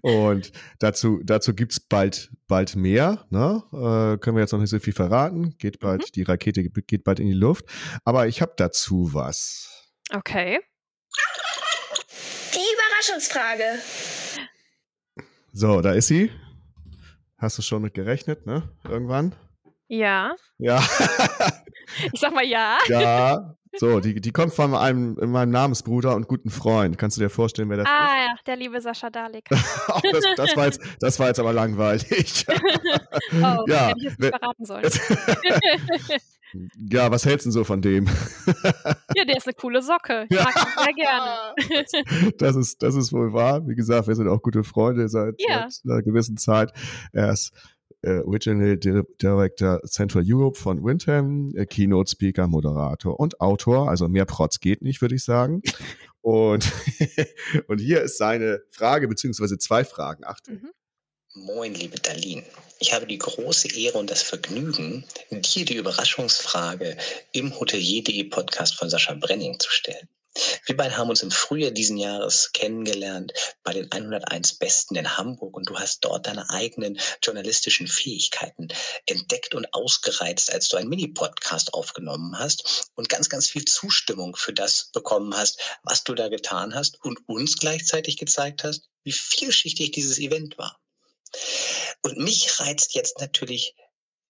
Und dazu, dazu gibt es bald, bald mehr. Ne? Äh, können wir jetzt noch nicht so viel verraten. Geht bald, mhm. die Rakete geht bald in die Luft. Aber ich habe dazu was. Okay. Überraschungsfrage. So, da ist sie. Hast du schon mit gerechnet, ne? Irgendwann? Ja. Ja. ich sag mal ja. Ja. So, die, die kommt von einem, meinem Namensbruder und guten Freund. Kannst du dir vorstellen, wer das ah, ist? Ah, ja, der liebe Sascha Dalek. oh, das, das, war jetzt, das war jetzt aber langweilig. oh, ja, hätte ich jetzt nicht verraten sollen. Ja, was hältst du denn so von dem? ja, der ist eine coole Socke. Ich mag ihn sehr gerne. das, ist, das ist wohl wahr. Wie gesagt, wir sind auch gute Freunde seit, ja. seit einer gewissen Zeit. Er ist äh, Regional Director Central Europe von Windham, äh, Keynote Speaker, Moderator und Autor. Also mehr Protz geht nicht, würde ich sagen. Und, und hier ist seine Frage, beziehungsweise zwei Fragen. Achtung. Mhm. Moin, liebe Darlene. Ich habe die große Ehre und das Vergnügen, dir die Überraschungsfrage im Hotelier.de Podcast von Sascha Brenning zu stellen. Wir beide haben uns im Frühjahr diesen Jahres kennengelernt bei den 101 Besten in Hamburg und du hast dort deine eigenen journalistischen Fähigkeiten entdeckt und ausgereizt, als du einen Mini-Podcast aufgenommen hast und ganz, ganz viel Zustimmung für das bekommen hast, was du da getan hast und uns gleichzeitig gezeigt hast, wie vielschichtig dieses Event war. Und mich reizt jetzt natürlich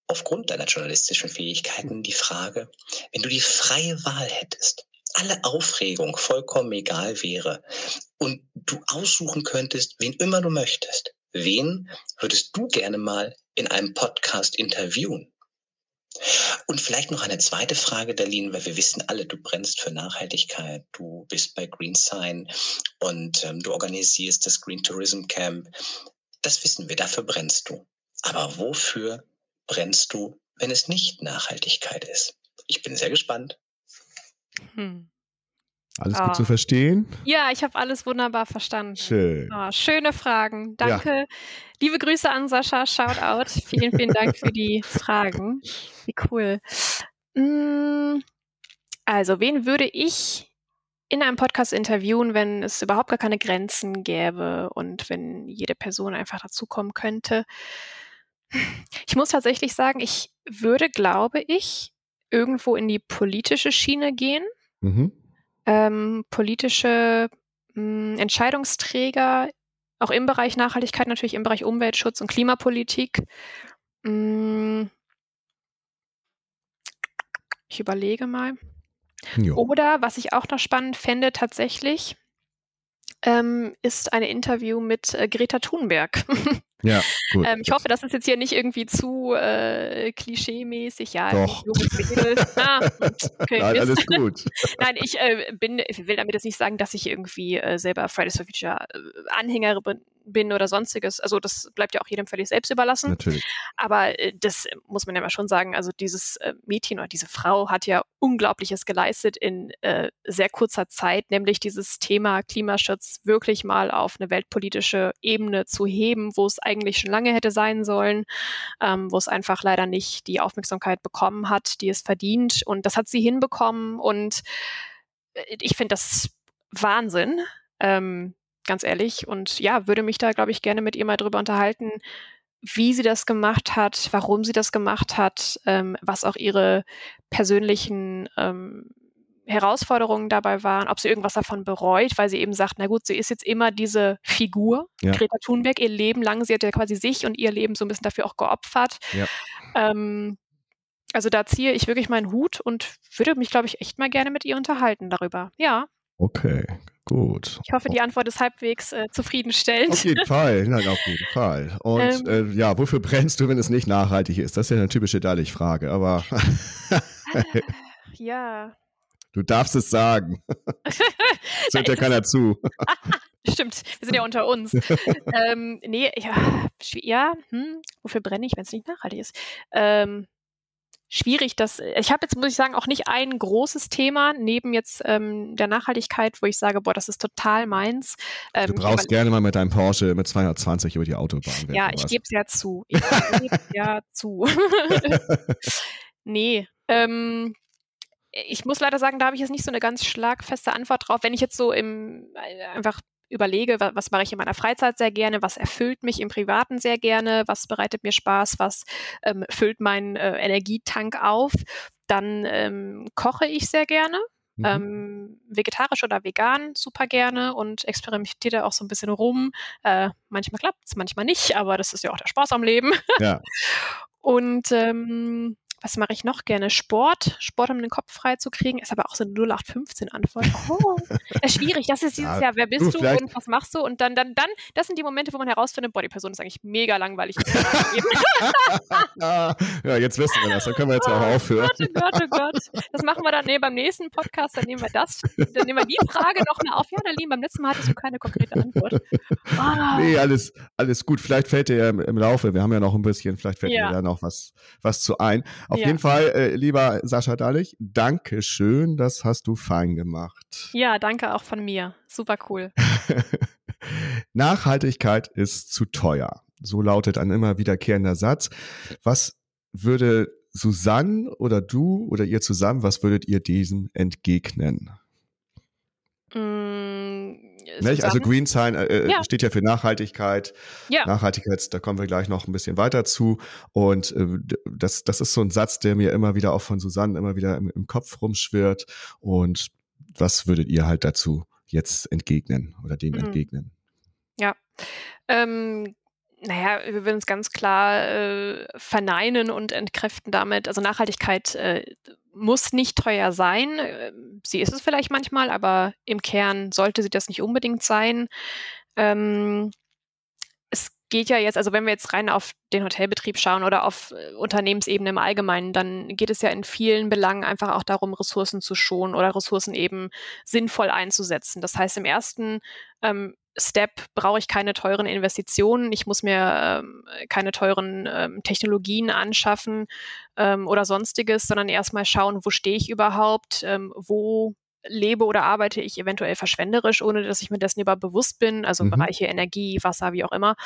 aufgrund deiner journalistischen Fähigkeiten die Frage, wenn du die freie Wahl hättest, alle Aufregung vollkommen egal wäre und du aussuchen könntest, wen immer du möchtest, wen würdest du gerne mal in einem Podcast interviewen? Und vielleicht noch eine zweite Frage, Darlene, weil wir wissen alle, du brennst für Nachhaltigkeit, du bist bei Green Sign und ähm, du organisierst das Green Tourism Camp. Das wissen wir, dafür brennst du. Aber wofür brennst du, wenn es nicht Nachhaltigkeit ist? Ich bin sehr gespannt. Hm. Alles oh. gut zu ah. verstehen? Ja, ich habe alles wunderbar verstanden. Schön. Oh, schöne Fragen. Danke. Ja. Liebe Grüße an Sascha. Shout out. Vielen, vielen Dank für die Fragen. Wie cool. Hm, also, wen würde ich in einem Podcast interviewen, wenn es überhaupt gar keine Grenzen gäbe und wenn jede Person einfach dazukommen könnte? Ich muss tatsächlich sagen, ich würde, glaube ich, irgendwo in die politische Schiene gehen. Mhm. Ähm, politische mh, hm, Entscheidungsträger, auch im Bereich Nachhaltigkeit, natürlich im Bereich Umweltschutz und Klimapolitik. Mh, hm. ich überlege mal. Jo. Oder was ich auch noch spannend fände, tatsächlich, ähm, ist ein Interview mit äh, Greta Thunberg. Ja, gut. ähm, ich hoffe, das ist jetzt hier nicht irgendwie zu äh, klischee-mäßig. Ja, Doch. ah, okay, Nein, alles gut. Nein, ich äh, bin, ich will damit jetzt nicht sagen, dass ich irgendwie äh, selber Fridays for Future äh, Anhängerin bin oder sonstiges. Also das bleibt ja auch jedem völlig selbst überlassen. Natürlich. Aber äh, das muss man ja mal schon sagen. Also dieses äh, Mädchen oder diese Frau hat ja Unglaubliches geleistet in äh, sehr kurzer Zeit, nämlich dieses Thema Klimaschutz wirklich mal auf eine weltpolitische Ebene zu heben, wo es eigentlich schon lange hätte sein sollen, ähm, wo es einfach leider nicht die Aufmerksamkeit bekommen hat, die es verdient. Und das hat sie hinbekommen. Und äh, ich finde das Wahnsinn. Ähm, ganz ehrlich. Und ja, würde mich da, glaube ich, gerne mit ihr mal drüber unterhalten, wie sie das gemacht hat, warum sie das gemacht hat, ähm, was auch ihre persönlichen ähm, Herausforderungen dabei waren, ob sie irgendwas davon bereut, weil sie eben sagt, na gut, sie ist jetzt immer diese Figur, ja. Greta Thunberg, ihr Leben lang, sie hat ja quasi sich und ihr Leben so ein bisschen dafür auch geopfert. Ja. Ähm, also da ziehe ich wirklich meinen Hut und würde mich, glaube ich, echt mal gerne mit ihr unterhalten darüber. Ja. Okay, Gut. Ich hoffe, die Antwort ist halbwegs äh, zufriedenstellend. Auf jeden Fall, nein, auf jeden Fall. Und ähm, äh, ja, wofür brennst du, wenn es nicht nachhaltig ist? Das ist ja eine typische Dallich-Frage, aber. ja. Du darfst es sagen. Es hört ja keiner zu. Stimmt, wir sind ja unter uns. ähm, nee, ja, ja hm, wofür brenne ich, wenn es nicht nachhaltig ist? Ähm, schwierig, dass ich habe jetzt muss ich sagen auch nicht ein großes Thema neben jetzt ähm, der Nachhaltigkeit, wo ich sage, boah, das ist total meins. Ähm, du brauchst gerne mal mit deinem Porsche mit 220 über die Autobahn. Ja, ich gebe es ja zu. Ich gebe ja zu. nee, ähm, ich muss leider sagen, da habe ich jetzt nicht so eine ganz schlagfeste Antwort drauf. Wenn ich jetzt so im äh, einfach überlege, was, was mache ich in meiner Freizeit sehr gerne, was erfüllt mich im Privaten sehr gerne, was bereitet mir Spaß, was ähm, füllt meinen äh, Energietank auf, dann ähm, koche ich sehr gerne. Mhm. Ähm, vegetarisch oder vegan super gerne und experimentiere da auch so ein bisschen rum. Äh, manchmal klappt es, manchmal nicht, aber das ist ja auch der Spaß am Leben. Ja. Und ähm, was mache ich noch gerne? Sport. Sport, um den Kopf frei zu kriegen, ist aber auch so eine 0815-Antwort. Oh, ist schwierig. Das ist dieses ja, Jahr, wer bist du, du und was machst du? Und dann, dann, dann, das sind die Momente, wo man herausfindet, boah, die Person ist eigentlich mega langweilig. ja, jetzt wissen wir das. Dann können wir jetzt oh, auch aufhören. Gott, oh Gott, oh Gott. Das machen wir dann nee, beim nächsten Podcast. Dann nehmen wir das. Dann nehmen wir die Frage noch mal auf. Ja, Lieben, beim letzten Mal hattest du keine konkrete Antwort. Oh. Nee, alles, alles gut. Vielleicht fällt dir ja im, im, Laufe, wir haben ja noch ein bisschen, vielleicht fällt ja. dir da noch was, was zu ein. Auf ja. jeden Fall, äh, lieber Sascha Dallich, danke schön, das hast du fein gemacht. Ja, danke auch von mir. Super cool. Nachhaltigkeit ist zu teuer. So lautet ein immer wiederkehrender Satz. Was würde Susanne oder du oder ihr zusammen, was würdet ihr diesem entgegnen? Mm, nicht? Also Green Sign äh, äh, ja. steht ja für Nachhaltigkeit. Ja. Nachhaltigkeit, da kommen wir gleich noch ein bisschen weiter zu. Und äh, das, das ist so ein Satz, der mir immer wieder auch von Susanne immer wieder im, im Kopf rumschwirrt. Und was würdet ihr halt dazu jetzt entgegnen oder dem mhm. entgegnen? Ja. Ähm, naja, wir würden es ganz klar äh, verneinen und entkräften damit. Also Nachhaltigkeit äh, muss nicht teuer sein. Ähm, sie ist es vielleicht manchmal, aber im Kern sollte sie das nicht unbedingt sein. Ähm, es geht ja jetzt, also wenn wir jetzt rein auf den Hotelbetrieb schauen oder auf äh, Unternehmensebene im Allgemeinen, dann geht es ja in vielen Belangen einfach auch darum, Ressourcen zu schonen oder Ressourcen eben sinnvoll einzusetzen. Das heißt, im ersten ähm, Step brauche ich keine teuren Investitionen, ich muss mir ähm, keine teuren ähm, Technologien anschaffen ähm, oder sonstiges, sondern erstmal schauen, wo stehe ich überhaupt, ähm, wo lebe oder arbeite ich eventuell verschwenderisch, ohne dass ich mir dessen überhaupt bewusst bin, also mhm. Bereiche Energie, Wasser, wie auch immer.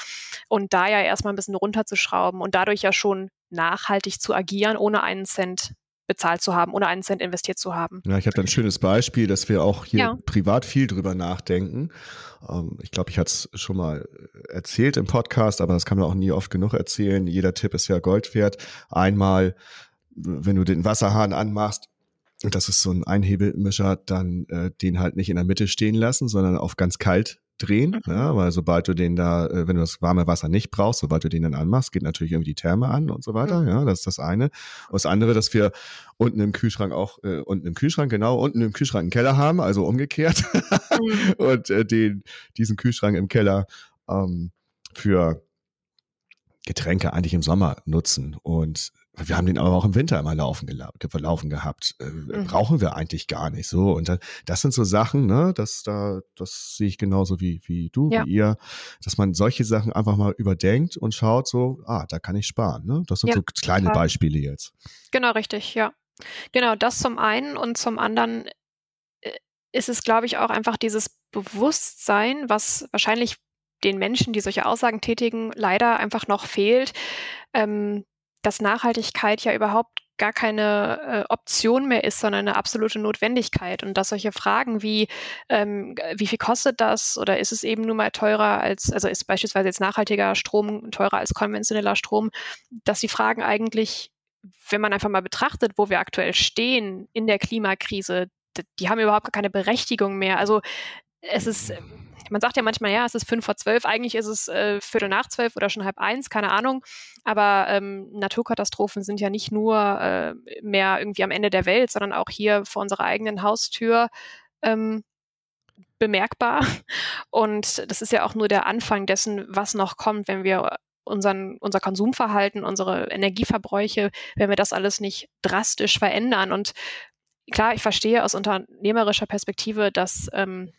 Und da ja erstmal ein bisschen runterzuschrauben und dadurch ja schon nachhaltig zu agieren, ohne einen Cent bezahlt zu haben, ohne einen Cent investiert zu haben. Ja, ich habe da ein schönes Beispiel, dass wir auch hier ja. privat viel drüber nachdenken. Ähm, ich glaube, ich hatte es schon mal erzählt im Podcast, aber das kann man auch nie oft genug erzählen. Jeder Tipp ist ja Gold wert. Einmal, wenn du den Wasserhahn anmachst, und das ist so ein Einhebelmischer, dann äh, den halt nicht in der Mitte stehen lassen, sondern auf ganz kalt drehen, mhm. ja, weil sobald du den da, äh, wenn du das warme Wasser nicht brauchst, sobald du den dann anmachst, geht natürlich irgendwie die Therme an und so weiter, mhm. ja, das ist das eine. Und das andere, dass wir unten im Kühlschrank auch, äh, unten im Kühlschrank, genau, unten im Kühlschrank einen Keller haben, also umgekehrt, mhm. und äh, den, diesen Kühlschrank im Keller ähm, für Getränke eigentlich im Sommer nutzen und wir haben den aber auch im Winter immer laufen, laufen gehabt. Äh, mhm. Brauchen wir eigentlich gar nicht so. Und das sind so Sachen, ne, das da, das sehe ich genauso wie, wie du, ja. wie ihr, dass man solche Sachen einfach mal überdenkt und schaut so, ah, da kann ich sparen. Ne? Das sind ja, so kleine total. Beispiele jetzt. Genau, richtig, ja. Genau, das zum einen und zum anderen äh, ist es, glaube ich, auch einfach dieses Bewusstsein, was wahrscheinlich den Menschen, die solche Aussagen tätigen, leider einfach noch fehlt, ähm, dass Nachhaltigkeit ja überhaupt gar keine äh, Option mehr ist, sondern eine absolute Notwendigkeit. Und dass solche Fragen wie, ähm, wie viel kostet das oder ist es eben nur mal teurer als, also ist beispielsweise jetzt nachhaltiger Strom teurer als konventioneller Strom, dass die Fragen eigentlich, wenn man einfach mal betrachtet, wo wir aktuell stehen in der Klimakrise, die haben überhaupt gar keine Berechtigung mehr. Also es ist man sagt ja manchmal, ja, es ist fünf vor zwölf, eigentlich ist es äh, Viertel nach zwölf oder schon halb eins, keine Ahnung. Aber ähm, Naturkatastrophen sind ja nicht nur äh, mehr irgendwie am Ende der Welt, sondern auch hier vor unserer eigenen Haustür ähm, bemerkbar. Und das ist ja auch nur der Anfang dessen, was noch kommt, wenn wir unseren, unser Konsumverhalten, unsere Energieverbräuche, wenn wir das alles nicht drastisch verändern. Und klar, ich verstehe aus unternehmerischer Perspektive, dass ähm,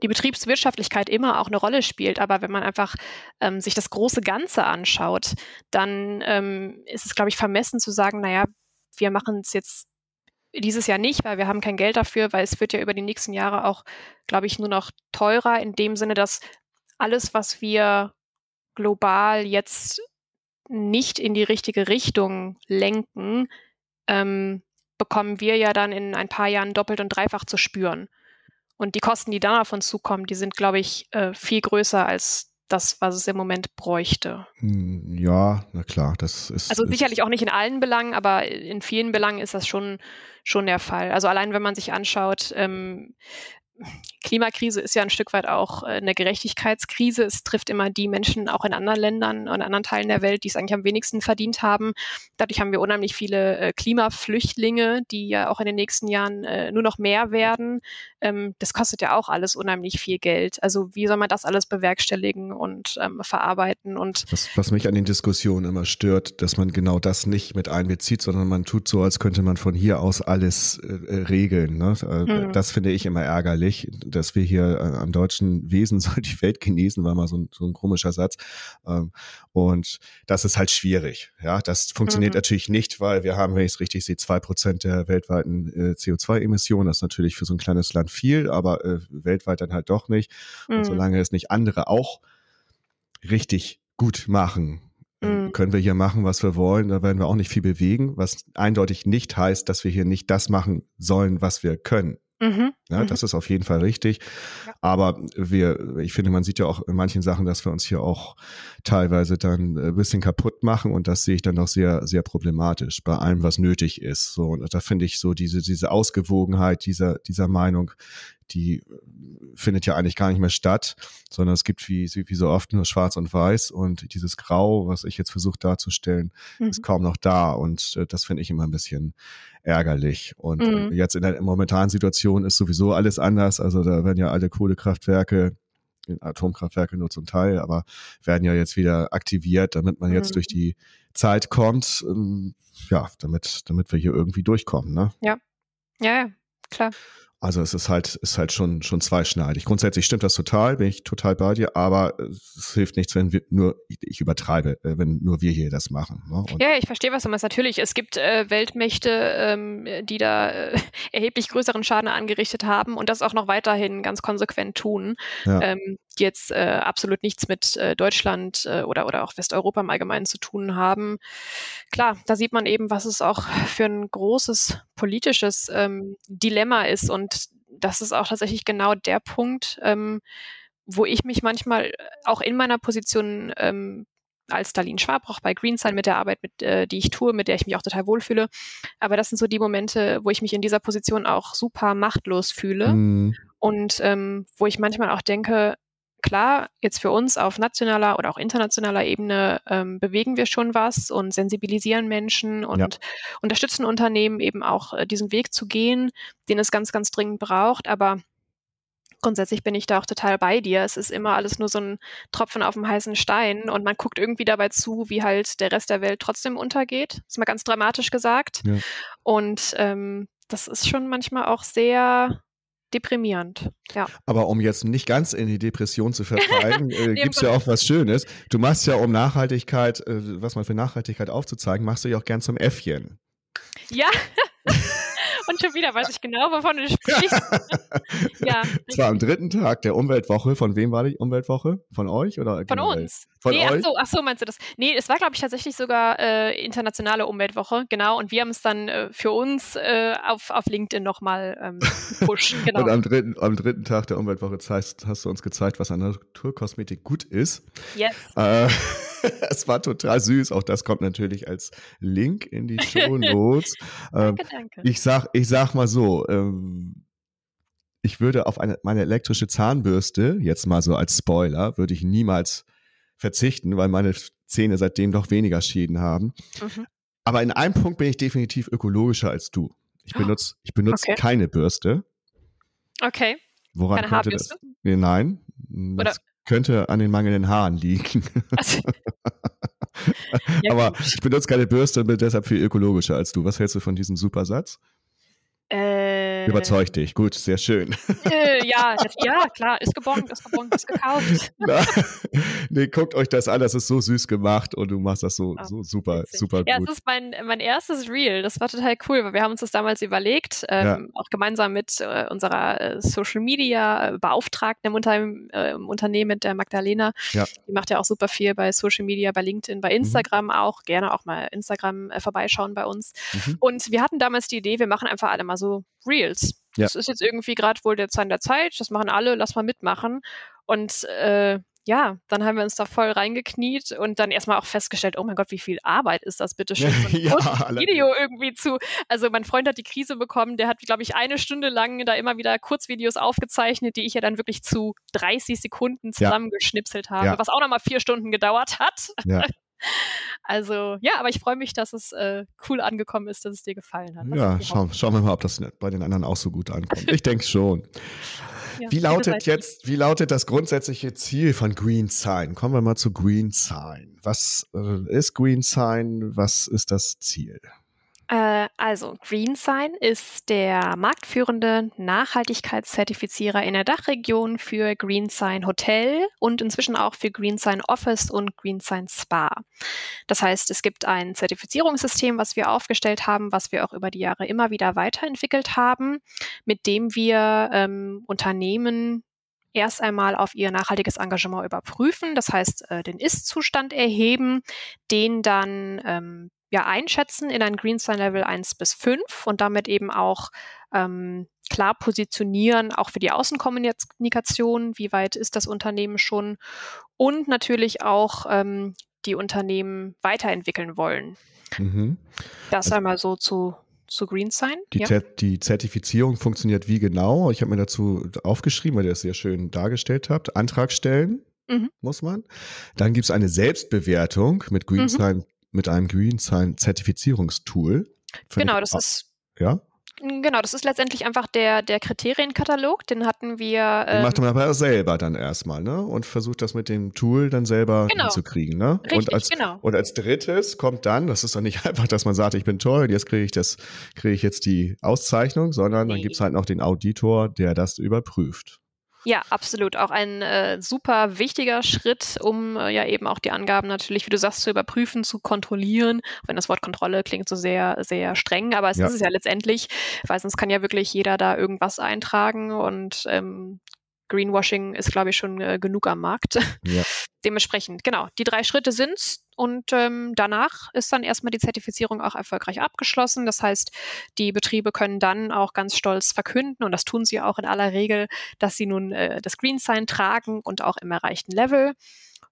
die Betriebswirtschaftlichkeit immer auch eine Rolle spielt. Aber wenn man einfach ähm, sich das große Ganze anschaut, dann ähm, ist es, glaube ich, vermessen zu sagen, naja, wir machen es jetzt dieses Jahr nicht, weil wir haben kein Geld dafür, weil es wird ja über die nächsten Jahre auch, glaube ich, nur noch teurer, in dem Sinne, dass alles, was wir global jetzt nicht in die richtige Richtung lenken, ähm, bekommen wir ja dann in ein paar Jahren doppelt und dreifach zu spüren. Und die Kosten, die davon zukommen, die sind, glaube ich, äh, viel größer als das, was es im Moment bräuchte. Hm, ja, na klar, das ist. Also sicherlich ist auch nicht in allen Belangen, aber in vielen Belangen ist das schon, schon der Fall. Also allein wenn man sich anschaut, ähm, Klimakrise ist ja ein Stück weit auch äh, eine Gerechtigkeitskrise. Es trifft immer die Menschen auch in anderen Ländern und anderen Teilen der Welt, die es eigentlich am wenigsten verdient haben. Dadurch haben wir unheimlich viele äh, Klimaflüchtlinge, die ja auch in den nächsten Jahren äh, nur noch mehr werden. Ähm, das kostet ja auch alles unheimlich viel Geld. Also wie soll man das alles bewerkstelligen und ähm, verarbeiten? Und was, was mich an den Diskussionen immer stört, dass man genau das nicht mit einbezieht, sondern man tut so, als könnte man von hier aus alles regeln. Ne? Mhm. Das finde ich immer ärgerlich dass wir hier äh, am deutschen Wesen soll die Welt genießen, war mal so ein, so ein komischer Satz. Ähm, und das ist halt schwierig. Ja, das funktioniert mhm. natürlich nicht, weil wir haben, wenn ich es richtig sehe, zwei Prozent der weltweiten äh, CO2-Emissionen. Das ist natürlich für so ein kleines Land viel, aber äh, weltweit dann halt doch nicht. Mhm. Und solange es nicht andere auch richtig gut machen, mhm. können wir hier machen, was wir wollen. Da werden wir auch nicht viel bewegen, was eindeutig nicht heißt, dass wir hier nicht das machen sollen, was wir können. Mhm. Ja, mhm. das ist auf jeden Fall richtig. Ja. Aber wir, ich finde, man sieht ja auch in manchen Sachen, dass wir uns hier auch teilweise dann ein bisschen kaputt machen und das sehe ich dann auch sehr, sehr problematisch bei allem, was nötig ist. So, und da finde ich so diese, diese Ausgewogenheit dieser, dieser Meinung, die findet ja eigentlich gar nicht mehr statt, sondern es gibt wie, wie so oft nur schwarz und weiß und dieses Grau, was ich jetzt versuche darzustellen, mhm. ist kaum noch da und äh, das finde ich immer ein bisschen ärgerlich. Und mhm. jetzt in der momentanen Situation ist sowieso alles anders. Also da werden ja alle Kohlekraftwerke Atomkraftwerke nur zum Teil, aber werden ja jetzt wieder aktiviert, damit man jetzt mhm. durch die Zeit kommt, ähm, ja, damit, damit wir hier irgendwie durchkommen, ne? Ja. Ja, klar. Also es ist halt, ist halt schon, schon zweischneidig. Grundsätzlich stimmt das total, bin ich total bei dir, aber es hilft nichts, wenn wir nur, ich übertreibe, äh, wenn nur wir hier das machen. Ne? ja, ich verstehe, was du meinst. Natürlich, es gibt äh, Weltmächte, ähm, die da äh, erheblich größeren Schaden angerichtet haben und das auch noch weiterhin ganz konsequent tun. Ja. Ähm, die jetzt äh, absolut nichts mit äh, Deutschland äh, oder, oder auch Westeuropa im Allgemeinen zu tun haben. Klar, da sieht man eben, was es auch für ein großes politisches ähm, Dilemma ist. Und das ist auch tatsächlich genau der Punkt, ähm, wo ich mich manchmal auch in meiner Position ähm, als Darlene Schwab, auch bei Greensign mit der Arbeit, mit, äh, die ich tue, mit der ich mich auch total wohlfühle. Aber das sind so die Momente, wo ich mich in dieser Position auch super machtlos fühle mhm. und ähm, wo ich manchmal auch denke, klar, jetzt für uns auf nationaler oder auch internationaler Ebene ähm, bewegen wir schon was und sensibilisieren Menschen und ja. unterstützen Unternehmen eben auch äh, diesen Weg zu gehen, den es ganz, ganz dringend braucht. Aber grundsätzlich bin ich da auch total bei dir. Es ist immer alles nur so ein Tropfen auf dem heißen Stein und man guckt irgendwie dabei zu, wie halt der Rest der Welt trotzdem untergeht. Das ist mal ganz dramatisch gesagt. Ja. Und ähm, das ist schon manchmal auch sehr deprimierend. Ja. Aber um jetzt nicht ganz in die Depression zu verfallen, äh, gibt es ja auch was Schönes. Du machst ja, um Nachhaltigkeit, äh, was man für Nachhaltigkeit aufzuzeigen, machst du ja auch gern zum Äffchen. Ja. Und schon wieder weiß ich genau, wovon du sprichst. ja. Es war am dritten Tag der Umweltwoche. Von wem war die Umweltwoche? Von euch oder Von uns. Von nee, euch? Ach so, ach so, meinst du das? Nee, es war, glaube ich, tatsächlich sogar äh, internationale Umweltwoche, genau. Und wir haben es dann äh, für uns äh, auf, auf LinkedIn nochmal ähm, gepusht. Genau. Und am dritten, am dritten Tag der Umweltwoche hast, hast du uns gezeigt, was an Naturkosmetik gut ist. Yes. Äh, es war total süß. Auch das kommt natürlich als Link in die Show Notes. danke, ähm, danke. Ich sag, ich sag mal so, ähm, ich würde auf eine, meine elektrische Zahnbürste, jetzt mal so als Spoiler, würde ich niemals verzichten, weil meine Zähne seitdem doch weniger Schäden haben. Mhm. Aber in einem Punkt bin ich definitiv ökologischer als du. Ich benutze, ich benutze okay. keine Bürste. Okay. Woran keine könnte Haarbürste? das? Nee, nein. Das Oder könnte an den mangelnden Haaren liegen. Also, ja, Aber ich benutze keine Bürste und bin deshalb viel ökologischer als du. Was hältst du von diesem super Satz? Äh, Überzeugt dich, gut, sehr schön. Äh, ja, ja, klar, ist gebongt, ist gebongt, ist gekauft. Na, nee, guckt euch das an, das ist so süß gemacht und du machst das so, oh, so super, witzig. super gut. Ja, es ist mein, mein erstes Reel, das war total cool, weil wir haben uns das damals überlegt, ähm, ja. auch gemeinsam mit äh, unserer äh, Social Media äh, Beauftragten im, Unter äh, im, Unternehmen, mit der Magdalena. Ja. Die macht ja auch super viel bei Social Media, bei LinkedIn, bei mhm. Instagram mhm. auch. Gerne auch mal Instagram vorbeischauen bei uns. Mhm. Und wir hatten damals die Idee, wir machen einfach alle mal so Reels. Ja. Das ist jetzt irgendwie gerade wohl der Zahn der Zeit, das machen alle, lass mal mitmachen. Und äh, ja, dann haben wir uns da voll reingekniet und dann erstmal auch festgestellt, oh mein Gott, wie viel Arbeit ist das bitte schon, so ein ja, Video irgendwie zu. Also mein Freund hat die Krise bekommen, der hat, glaube ich, eine Stunde lang da immer wieder Kurzvideos aufgezeichnet, die ich ja dann wirklich zu 30 Sekunden zusammengeschnipselt ja. habe, ja. was auch nochmal vier Stunden gedauert hat. Ja. Also ja, aber ich freue mich, dass es äh, cool angekommen ist, dass es dir gefallen hat. ja, schauen, schauen wir mal, ob das bei den anderen auch so gut ankommt. Ich denke schon. Ja, wie lautet jetzt, wie lautet das grundsätzliche Ziel von Green Sign? Kommen wir mal zu Green Sign. Was äh, ist Green Sign? Was ist das Ziel? Äh, also, GreenSign ist der marktführende Nachhaltigkeitszertifizierer in der Dachregion für GreenSign Hotel und inzwischen auch für GreenSign Office und GreenSign Spa. Das heißt, es gibt ein Zertifizierungssystem, was wir aufgestellt haben, was wir auch über die Jahre immer wieder weiterentwickelt haben, mit dem wir ähm, Unternehmen erst einmal auf ihr nachhaltiges Engagement überprüfen, das heißt äh, den Ist-Zustand erheben, den dann ähm, ja, einschätzen in ein Greenstein Level 1 bis 5 und damit eben auch ähm, klar positionieren, auch für die Außenkommunikation, wie weit ist das Unternehmen schon und natürlich auch ähm, die Unternehmen weiterentwickeln wollen. Mhm. Das also, einmal so zu, zu GreenSign. Die, ja. die Zertifizierung funktioniert wie genau? Ich habe mir dazu aufgeschrieben, weil ihr es sehr schön dargestellt habt. Antrag stellen. Mhm. Muss man. Dann gibt es eine Selbstbewertung mit GreenSign mhm mit einem Green Sign Zertifizierungstool. Genau, das ist. Ja? Genau, das ist letztendlich einfach der, der Kriterienkatalog, den hatten wir. Ähm, den macht man aber selber dann erstmal, ne? Und versucht das mit dem Tool dann selber genau. hinzukriegen, ne? Richtig, und als, genau. Und als drittes kommt dann, das ist doch nicht einfach, dass man sagt, ich bin toll, jetzt kriege ich das, kriege ich jetzt die Auszeichnung, sondern nee. dann gibt es halt noch den Auditor, der das überprüft. Ja, absolut. Auch ein äh, super wichtiger Schritt, um äh, ja eben auch die Angaben natürlich, wie du sagst, zu überprüfen, zu kontrollieren. Wenn das Wort Kontrolle klingt so sehr, sehr streng, aber es ja. ist es ja letztendlich, weil sonst kann ja wirklich jeder da irgendwas eintragen und ähm, Greenwashing ist, glaube ich, schon äh, genug am Markt. Ja. Dementsprechend, genau, die drei Schritte sind's und ähm, danach ist dann erstmal die Zertifizierung auch erfolgreich abgeschlossen. Das heißt, die Betriebe können dann auch ganz stolz verkünden, und das tun sie auch in aller Regel, dass sie nun äh, das Green Sign tragen und auch im erreichten Level.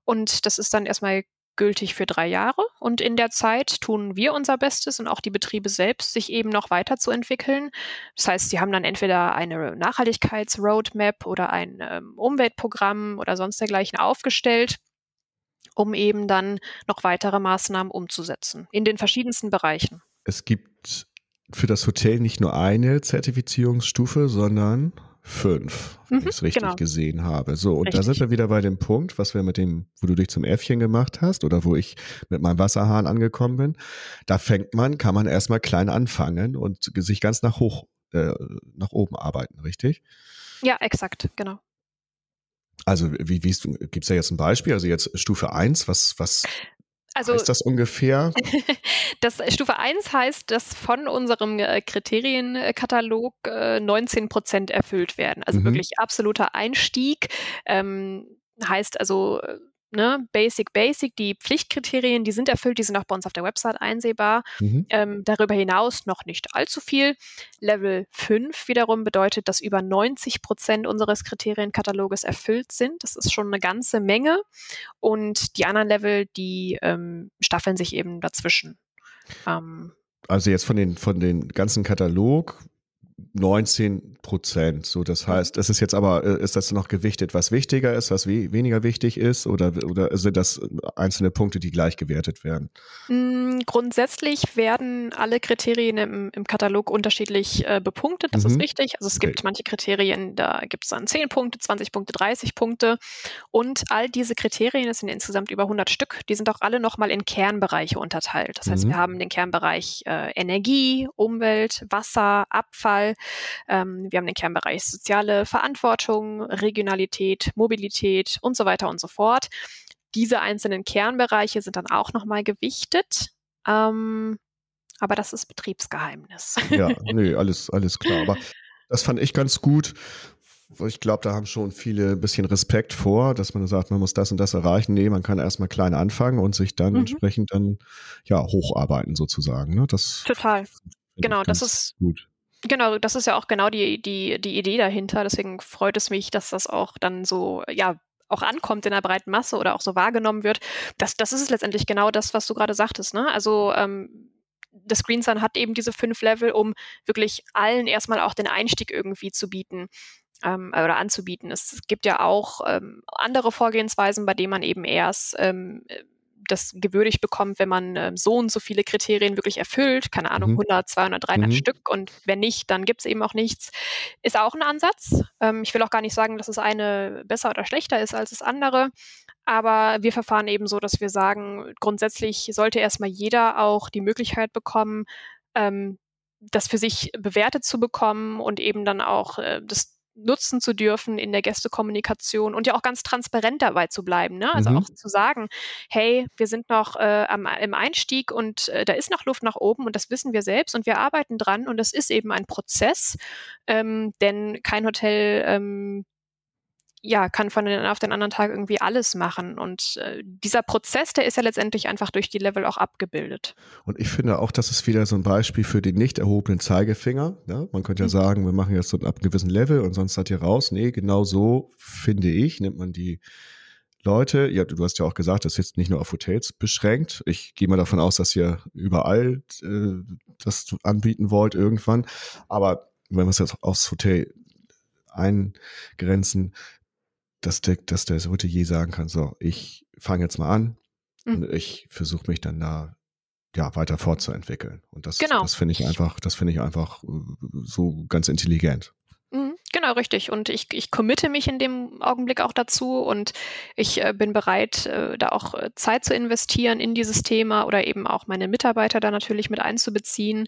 Und das ist dann erstmal gültig für drei Jahre. Und in der Zeit tun wir unser Bestes und auch die Betriebe selbst, sich eben noch weiterzuentwickeln. Das heißt, sie haben dann entweder eine Nachhaltigkeitsroadmap oder ein ähm, Umweltprogramm oder sonst dergleichen aufgestellt um eben dann noch weitere Maßnahmen umzusetzen in den verschiedensten Bereichen. Es gibt für das Hotel nicht nur eine Zertifizierungsstufe, sondern fünf, wenn mhm, ich es richtig genau. gesehen habe. So, und richtig. da sind wir wieder bei dem Punkt, was wir mit dem, wo du dich zum Äffchen gemacht hast oder wo ich mit meinem Wasserhahn angekommen bin. Da fängt man, kann man erstmal klein anfangen und sich ganz nach hoch, äh, nach oben arbeiten, richtig? Ja, exakt, genau. Also, wie, wie gibt es da jetzt ein Beispiel? Also jetzt Stufe 1, was, was also, heißt das ungefähr? das Stufe 1 heißt, dass von unserem äh, Kriterienkatalog äh, 19 Prozent erfüllt werden. Also mhm. wirklich absoluter Einstieg. Ähm, heißt also äh, ne, Basic, Basic, die Pflichtkriterien, die sind erfüllt, die sind auch bei uns auf der Website einsehbar. Mhm. Ähm, darüber hinaus noch nicht allzu viel. Level 5 wiederum bedeutet, dass über 90 Prozent unseres Kriterienkataloges erfüllt sind. Das ist schon eine ganze Menge. Und die anderen Level, die ähm, staffeln sich eben dazwischen. Ähm, also jetzt von den, von den ganzen Katalog 19 Prozent. So, das heißt, es ist jetzt aber, äh, ist das noch gewichtet, was wichtiger ist, was we weniger wichtig ist, oder, oder sind das einzelne Punkte, die gleich gewertet werden? Mm, grundsätzlich werden alle Kriterien im, im Katalog unterschiedlich äh, bepunktet, das mhm. ist richtig. Also es gibt okay. manche Kriterien, da gibt es dann 10 Punkte, 20 Punkte, 30 Punkte. Und all diese Kriterien, es sind insgesamt über 100 Stück, die sind auch alle nochmal in Kernbereiche unterteilt. Das heißt, mhm. wir haben den Kernbereich äh, Energie, Umwelt, Wasser, Abfall, ähm, wir haben den Kernbereich soziale Verantwortung, Regionalität, Mobilität und so weiter und so fort. Diese einzelnen Kernbereiche sind dann auch nochmal gewichtet. Ähm, aber das ist Betriebsgeheimnis. Ja, nee, alles, alles klar. Aber das fand ich ganz gut. Ich glaube, da haben schon viele ein bisschen Respekt vor, dass man sagt, man muss das und das erreichen. Nee, man kann erstmal klein anfangen und sich dann mhm. entsprechend dann ja hocharbeiten sozusagen. Ne? Das Total. Genau, das ist gut. Genau, das ist ja auch genau die, die, die Idee dahinter. Deswegen freut es mich, dass das auch dann so, ja, auch ankommt in der breiten Masse oder auch so wahrgenommen wird, das, das ist letztendlich genau das, was du gerade sagtest. Ne? Also ähm, das Green Sun hat eben diese fünf Level, um wirklich allen erstmal auch den Einstieg irgendwie zu bieten ähm, oder anzubieten. Es gibt ja auch ähm, andere Vorgehensweisen, bei denen man eben erst ähm, das gewürdigt bekommt, wenn man äh, so und so viele Kriterien wirklich erfüllt, keine Ahnung, mhm. 100, 200, 300 mhm. Stück und wenn nicht, dann gibt es eben auch nichts, ist auch ein Ansatz. Ähm, ich will auch gar nicht sagen, dass das eine besser oder schlechter ist als das andere, aber wir verfahren eben so, dass wir sagen, grundsätzlich sollte erstmal jeder auch die Möglichkeit bekommen, ähm, das für sich bewertet zu bekommen und eben dann auch äh, das nutzen zu dürfen in der Gästekommunikation und ja auch ganz transparent dabei zu bleiben. Ne? Also mhm. auch zu sagen, hey, wir sind noch äh, am, im Einstieg und äh, da ist noch Luft nach oben und das wissen wir selbst und wir arbeiten dran und das ist eben ein Prozess, ähm, denn kein Hotel ähm, ja, kann von den auf den anderen Tag irgendwie alles machen. Und äh, dieser Prozess, der ist ja letztendlich einfach durch die Level auch abgebildet. Und ich finde auch, das ist wieder so ein Beispiel für den nicht erhobenen Zeigefinger. Ja? Man könnte ja mhm. sagen, wir machen jetzt so ab einem gewissen Level und sonst seid ihr raus. Nee, genau so, finde ich, nimmt man die Leute, ja, du hast ja auch gesagt, das ist jetzt nicht nur auf Hotels beschränkt. Ich gehe mal davon aus, dass ihr überall äh, das anbieten wollt irgendwann. Aber wenn wir es jetzt aufs Hotel eingrenzen, dass der, dass der Hotelier sagen kann, so, ich fange jetzt mal an mhm. und ich versuche mich dann da ja weiter fortzuentwickeln. Und das, genau. das finde ich einfach, das finde ich einfach äh, so ganz intelligent. Mhm, genau, richtig. Und ich, ich committe mich in dem Augenblick auch dazu und ich äh, bin bereit, äh, da auch äh, Zeit zu investieren in dieses Thema oder eben auch meine Mitarbeiter da natürlich mit einzubeziehen.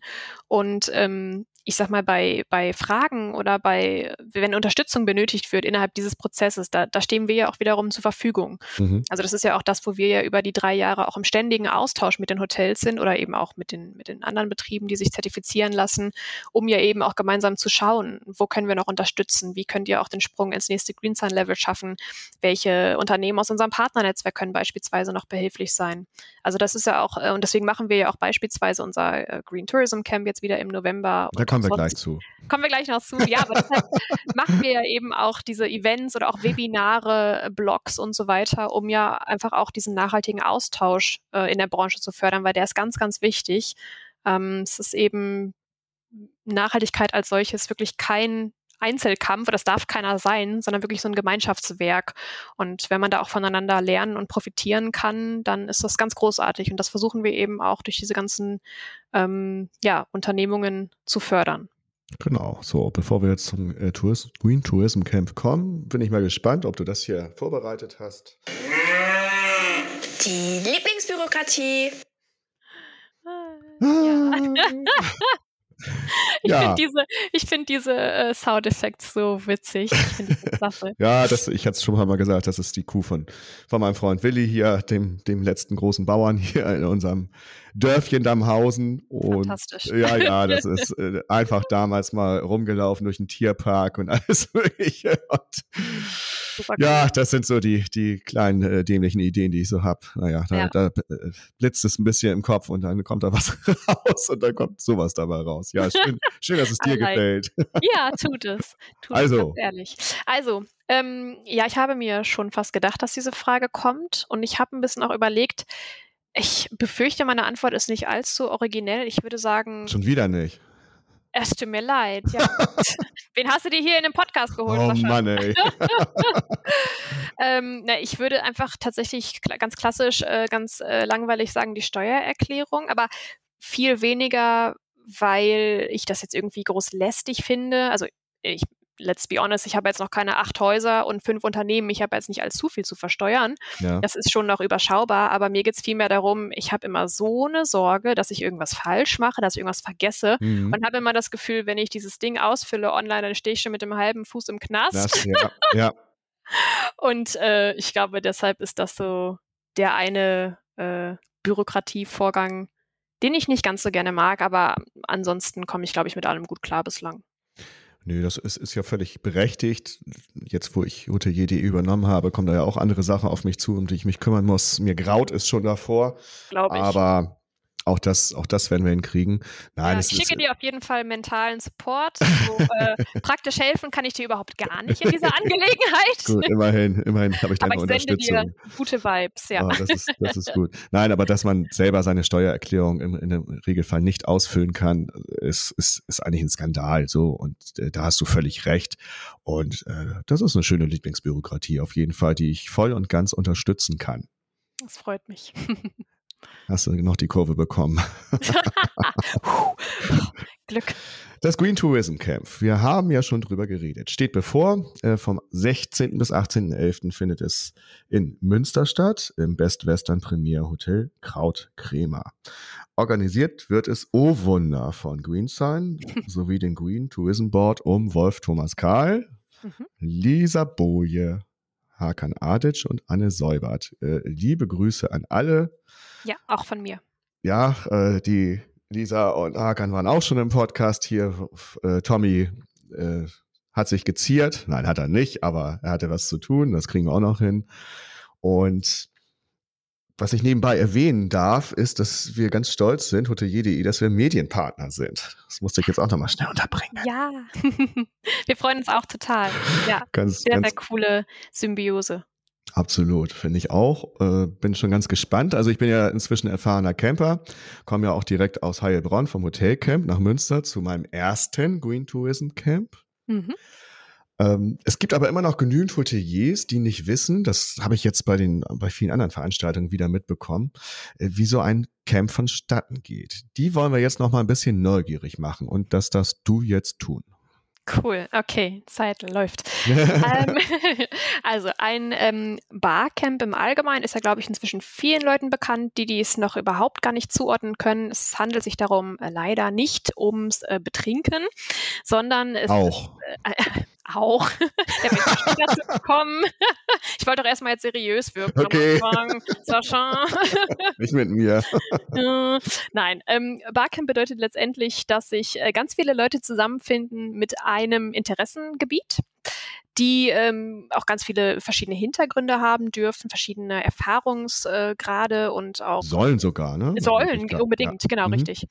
Und ähm, ich sag mal, bei, bei Fragen oder bei, wenn Unterstützung benötigt wird innerhalb dieses Prozesses, da, da stehen wir ja auch wiederum zur Verfügung. Mhm. Also das ist ja auch das, wo wir ja über die drei Jahre auch im ständigen Austausch mit den Hotels sind oder eben auch mit den, mit den anderen Betrieben, die sich zertifizieren lassen, um ja eben auch gemeinsam zu schauen, wo können wir noch unterstützen, wie könnt ihr auch den Sprung ins nächste Green Sun Level schaffen, welche Unternehmen aus unserem Partnernetzwerk können beispielsweise noch behilflich sein. Also das ist ja auch, äh, und deswegen machen wir ja auch beispielsweise unser äh, Green Tourism Camp jetzt wieder im November. Da kommen wir gleich zu. Kommen wir gleich noch zu. Ja, aber deshalb machen wir ja eben auch diese Events oder auch Webinare, Blogs und so weiter, um ja einfach auch diesen nachhaltigen Austausch äh, in der Branche zu fördern, weil der ist ganz, ganz wichtig. Ähm, es ist eben Nachhaltigkeit als solches wirklich kein Einzelkampf, das darf keiner sein, sondern wirklich so ein Gemeinschaftswerk. Und wenn man da auch voneinander lernen und profitieren kann, dann ist das ganz großartig. Und das versuchen wir eben auch durch diese ganzen ähm, ja, Unternehmungen zu fördern. Genau, so, bevor wir jetzt zum äh, Tourism, Green Tourism Camp kommen, bin ich mal gespannt, ob du das hier vorbereitet hast. Die Lieblingsbürokratie. Ah, ja. Ich ja. finde diese, ich find diese äh, Soundeffekte so witzig. Ich ja, das, ich hatte es schon mal gesagt, das ist die Kuh von, von meinem Freund Willi hier, dem, dem letzten großen Bauern hier in unserem Dörfchen Damhausen. Und Fantastisch. Ja, ja, das ist äh, einfach damals mal rumgelaufen durch den Tierpark und alles Mögliche. Und ja, das sind so die, die kleinen äh, dämlichen Ideen, die ich so habe. Naja, da, ja. da äh, blitzt es ein bisschen im Kopf und dann kommt da was raus und dann kommt sowas dabei raus. Ja, schön, schön dass es dir gefällt. Ja, tut es. Tut also. Es, ehrlich. Also, ähm, ja, ich habe mir schon fast gedacht, dass diese Frage kommt und ich habe ein bisschen auch überlegt, ich befürchte, meine Antwort ist nicht allzu originell. Ich würde sagen. Schon wieder nicht. Es tut mir leid. Ja. Wen hast du dir hier in den Podcast geholt? Oh Mann, ey. ähm, na, ich würde einfach tatsächlich ganz klassisch, äh, ganz äh, langweilig sagen, die Steuererklärung, aber viel weniger, weil ich das jetzt irgendwie groß lästig finde. Also ich let's be honest, ich habe jetzt noch keine acht Häuser und fünf Unternehmen, ich habe jetzt nicht allzu viel zu versteuern. Ja. Das ist schon noch überschaubar, aber mir geht es vielmehr darum, ich habe immer so eine Sorge, dass ich irgendwas falsch mache, dass ich irgendwas vergesse mhm. und habe immer das Gefühl, wenn ich dieses Ding ausfülle online, dann stehe ich schon mit dem halben Fuß im Knast. Das, ja, ja. und äh, ich glaube, deshalb ist das so der eine äh, Bürokratievorgang, den ich nicht ganz so gerne mag, aber ansonsten komme ich, glaube ich, mit allem gut klar bislang. Nö, das ist, ist ja völlig berechtigt. Jetzt, wo ich Hotelier.de übernommen habe, kommen da ja auch andere Sachen auf mich zu, um die ich mich kümmern muss. Mir graut es schon davor. Glaube ich. Aber auch das, auch das werden wir hinkriegen. Nein, ja, ich schicke dir auf jeden Fall mentalen Support. So, äh, praktisch helfen kann ich dir überhaupt gar nicht in dieser Angelegenheit. gut, immerhin, immerhin habe ich deine aber ich Unterstützung. Sende dir gute Vibes, ja. Oh, das, ist, das ist gut. Nein, aber dass man selber seine Steuererklärung im, in dem Regelfall nicht ausfüllen kann, ist, ist, ist eigentlich ein Skandal. So und äh, da hast du völlig recht. Und äh, das ist eine schöne Lieblingsbürokratie auf jeden Fall, die ich voll und ganz unterstützen kann. Das freut mich. Hast du noch die Kurve bekommen? Glück. Das Green Tourism Camp. Wir haben ja schon drüber geredet. Steht bevor. Äh, vom 16. bis 18.11. findet es in Münster statt, im Best Western Premier Hotel Kraut Kremer. Organisiert wird es Oh Wunder von GreenSign sowie den Green Tourism Board um Wolf Thomas Kahl, mhm. Lisa Boje, Hakan Adic und Anne Seubert. Äh, liebe Grüße an alle. Ja, auch von mir. Ja, äh, die Lisa und Hakan waren auch schon im Podcast hier. Äh, Tommy hat sich geziert. Nein, hat er nicht, aber er hatte was zu tun. Das kriegen wir auch noch hin. Und was ich nebenbei erwähnen darf, ist, dass wir ganz stolz sind, hotelier.de, dass wir Medienpartner sind. Das musste ich jetzt auch nochmal schnell unterbringen. Ja, wir freuen uns auch total. Ja, ganz, sehr, ganz, sehr coole Symbiose. Absolut, finde ich auch. Äh, bin schon ganz gespannt. Also ich bin ja inzwischen erfahrener Camper, komme ja auch direkt aus Heilbronn vom Hotelcamp nach Münster zu meinem ersten Green Tourism Camp. Mhm. Ähm, es gibt aber immer noch genügend Hoteliers, die nicht wissen, das habe ich jetzt bei den, bei vielen anderen Veranstaltungen wieder mitbekommen, äh, wie so ein Camp vonstatten geht. Die wollen wir jetzt noch mal ein bisschen neugierig machen und das darfst du jetzt tun. Cool, okay, Zeit läuft. ähm, also ein ähm, Barcamp im Allgemeinen ist ja, glaube ich, inzwischen vielen Leuten bekannt, die dies noch überhaupt gar nicht zuordnen können. Es handelt sich darum äh, leider nicht ums äh, Betrinken, sondern es auch. Ist, äh, auch. Der wird dazu kommen. Ich wollte doch erstmal jetzt seriös wirken okay. Anfang. Sascha. Nicht mit mir. Nein, ähm, Barcamp bedeutet letztendlich, dass sich äh, ganz viele Leute zusammenfinden mit einem Interessengebiet die ähm, auch ganz viele verschiedene Hintergründe haben dürfen, verschiedene Erfahrungsgrade äh, und auch sollen sogar, ne? Sollen unbedingt, ja. genau mhm. richtig.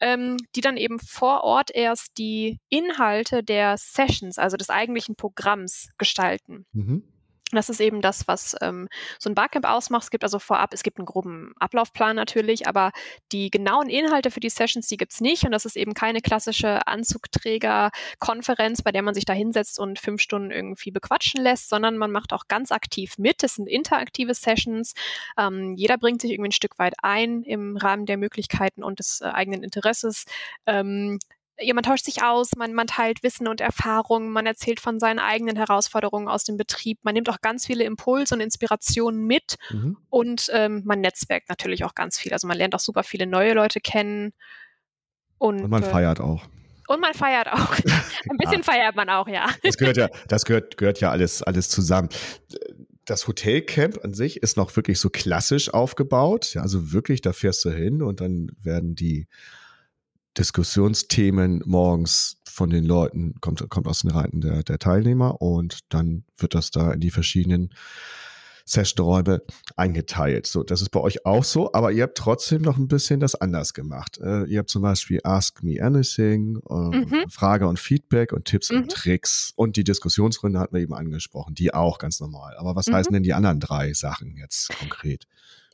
Ähm, die dann eben vor Ort erst die Inhalte der Sessions, also des eigentlichen Programms gestalten. Mhm. Das ist eben das, was ähm, so ein Barcamp ausmacht. Es gibt also vorab, es gibt einen groben Ablaufplan natürlich, aber die genauen Inhalte für die Sessions, die gibt's nicht. Und das ist eben keine klassische Anzugträger-Konferenz, bei der man sich da hinsetzt und fünf Stunden irgendwie bequatschen lässt, sondern man macht auch ganz aktiv mit. Das sind interaktive Sessions. Ähm, jeder bringt sich irgendwie ein Stück weit ein im Rahmen der Möglichkeiten und des äh, eigenen Interesses. Ähm, ja, man tauscht sich aus, man, man teilt Wissen und Erfahrungen, man erzählt von seinen eigenen Herausforderungen aus dem Betrieb, man nimmt auch ganz viele Impulse und Inspirationen mit mhm. und ähm, man netzwerkt natürlich auch ganz viel. Also man lernt auch super viele neue Leute kennen. Und, und man äh, feiert auch. Und man feiert auch. Ein bisschen ja. feiert man auch, ja. Das gehört ja, das gehört, gehört ja alles, alles zusammen. Das Hotelcamp an sich ist noch wirklich so klassisch aufgebaut. Ja, also wirklich, da fährst du hin und dann werden die Diskussionsthemen morgens von den Leuten, kommt, kommt aus den Reihen der, der Teilnehmer und dann wird das da in die verschiedenen Session-Räume eingeteilt. So, das ist bei euch auch so, aber ihr habt trotzdem noch ein bisschen das anders gemacht. Äh, ihr habt zum Beispiel Ask Me Anything, äh, mhm. Frage und Feedback und Tipps mhm. und Tricks und die Diskussionsrunde hatten wir eben angesprochen, die auch ganz normal. Aber was mhm. heißen denn die anderen drei Sachen jetzt konkret?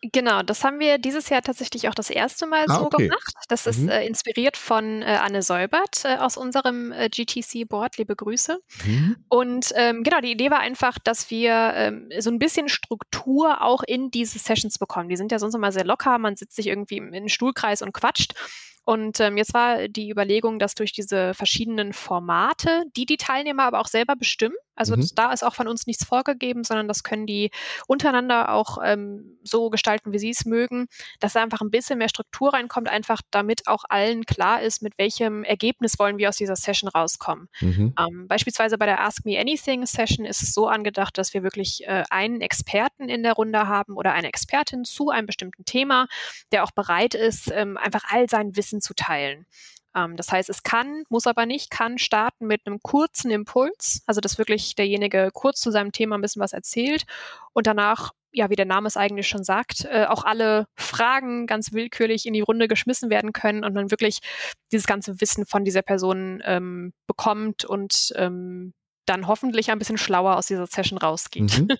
Genau, das haben wir dieses Jahr tatsächlich auch das erste Mal ah, so okay. gemacht. Das mhm. ist äh, inspiriert von äh, Anne Säubert äh, aus unserem äh, GTC-Board. Liebe Grüße. Mhm. Und ähm, genau, die Idee war einfach, dass wir ähm, so ein bisschen Struktur auch in diese Sessions bekommen. Die sind ja sonst immer sehr locker. Man sitzt sich irgendwie in einen Stuhlkreis und quatscht. Und ähm, jetzt war die Überlegung, dass durch diese verschiedenen Formate, die die Teilnehmer aber auch selber bestimmen, also mhm. da ist auch von uns nichts vorgegeben, sondern das können die untereinander auch ähm, so gestalten, wie sie es mögen, dass da einfach ein bisschen mehr Struktur reinkommt, einfach damit auch allen klar ist, mit welchem Ergebnis wollen wir aus dieser Session rauskommen. Mhm. Ähm, beispielsweise bei der Ask Me Anything Session ist es so angedacht, dass wir wirklich äh, einen Experten in der Runde haben oder eine Expertin zu einem bestimmten Thema, der auch bereit ist, ähm, einfach all sein Wissen zu teilen. Ähm, das heißt, es kann, muss aber nicht, kann starten mit einem kurzen Impuls, also dass wirklich derjenige kurz zu seinem Thema ein bisschen was erzählt und danach ja, wie der Name es eigentlich schon sagt, äh, auch alle Fragen ganz willkürlich in die Runde geschmissen werden können und man wirklich dieses ganze Wissen von dieser Person ähm, bekommt und ähm, dann hoffentlich ein bisschen schlauer aus dieser Session rausgeht. Mhm.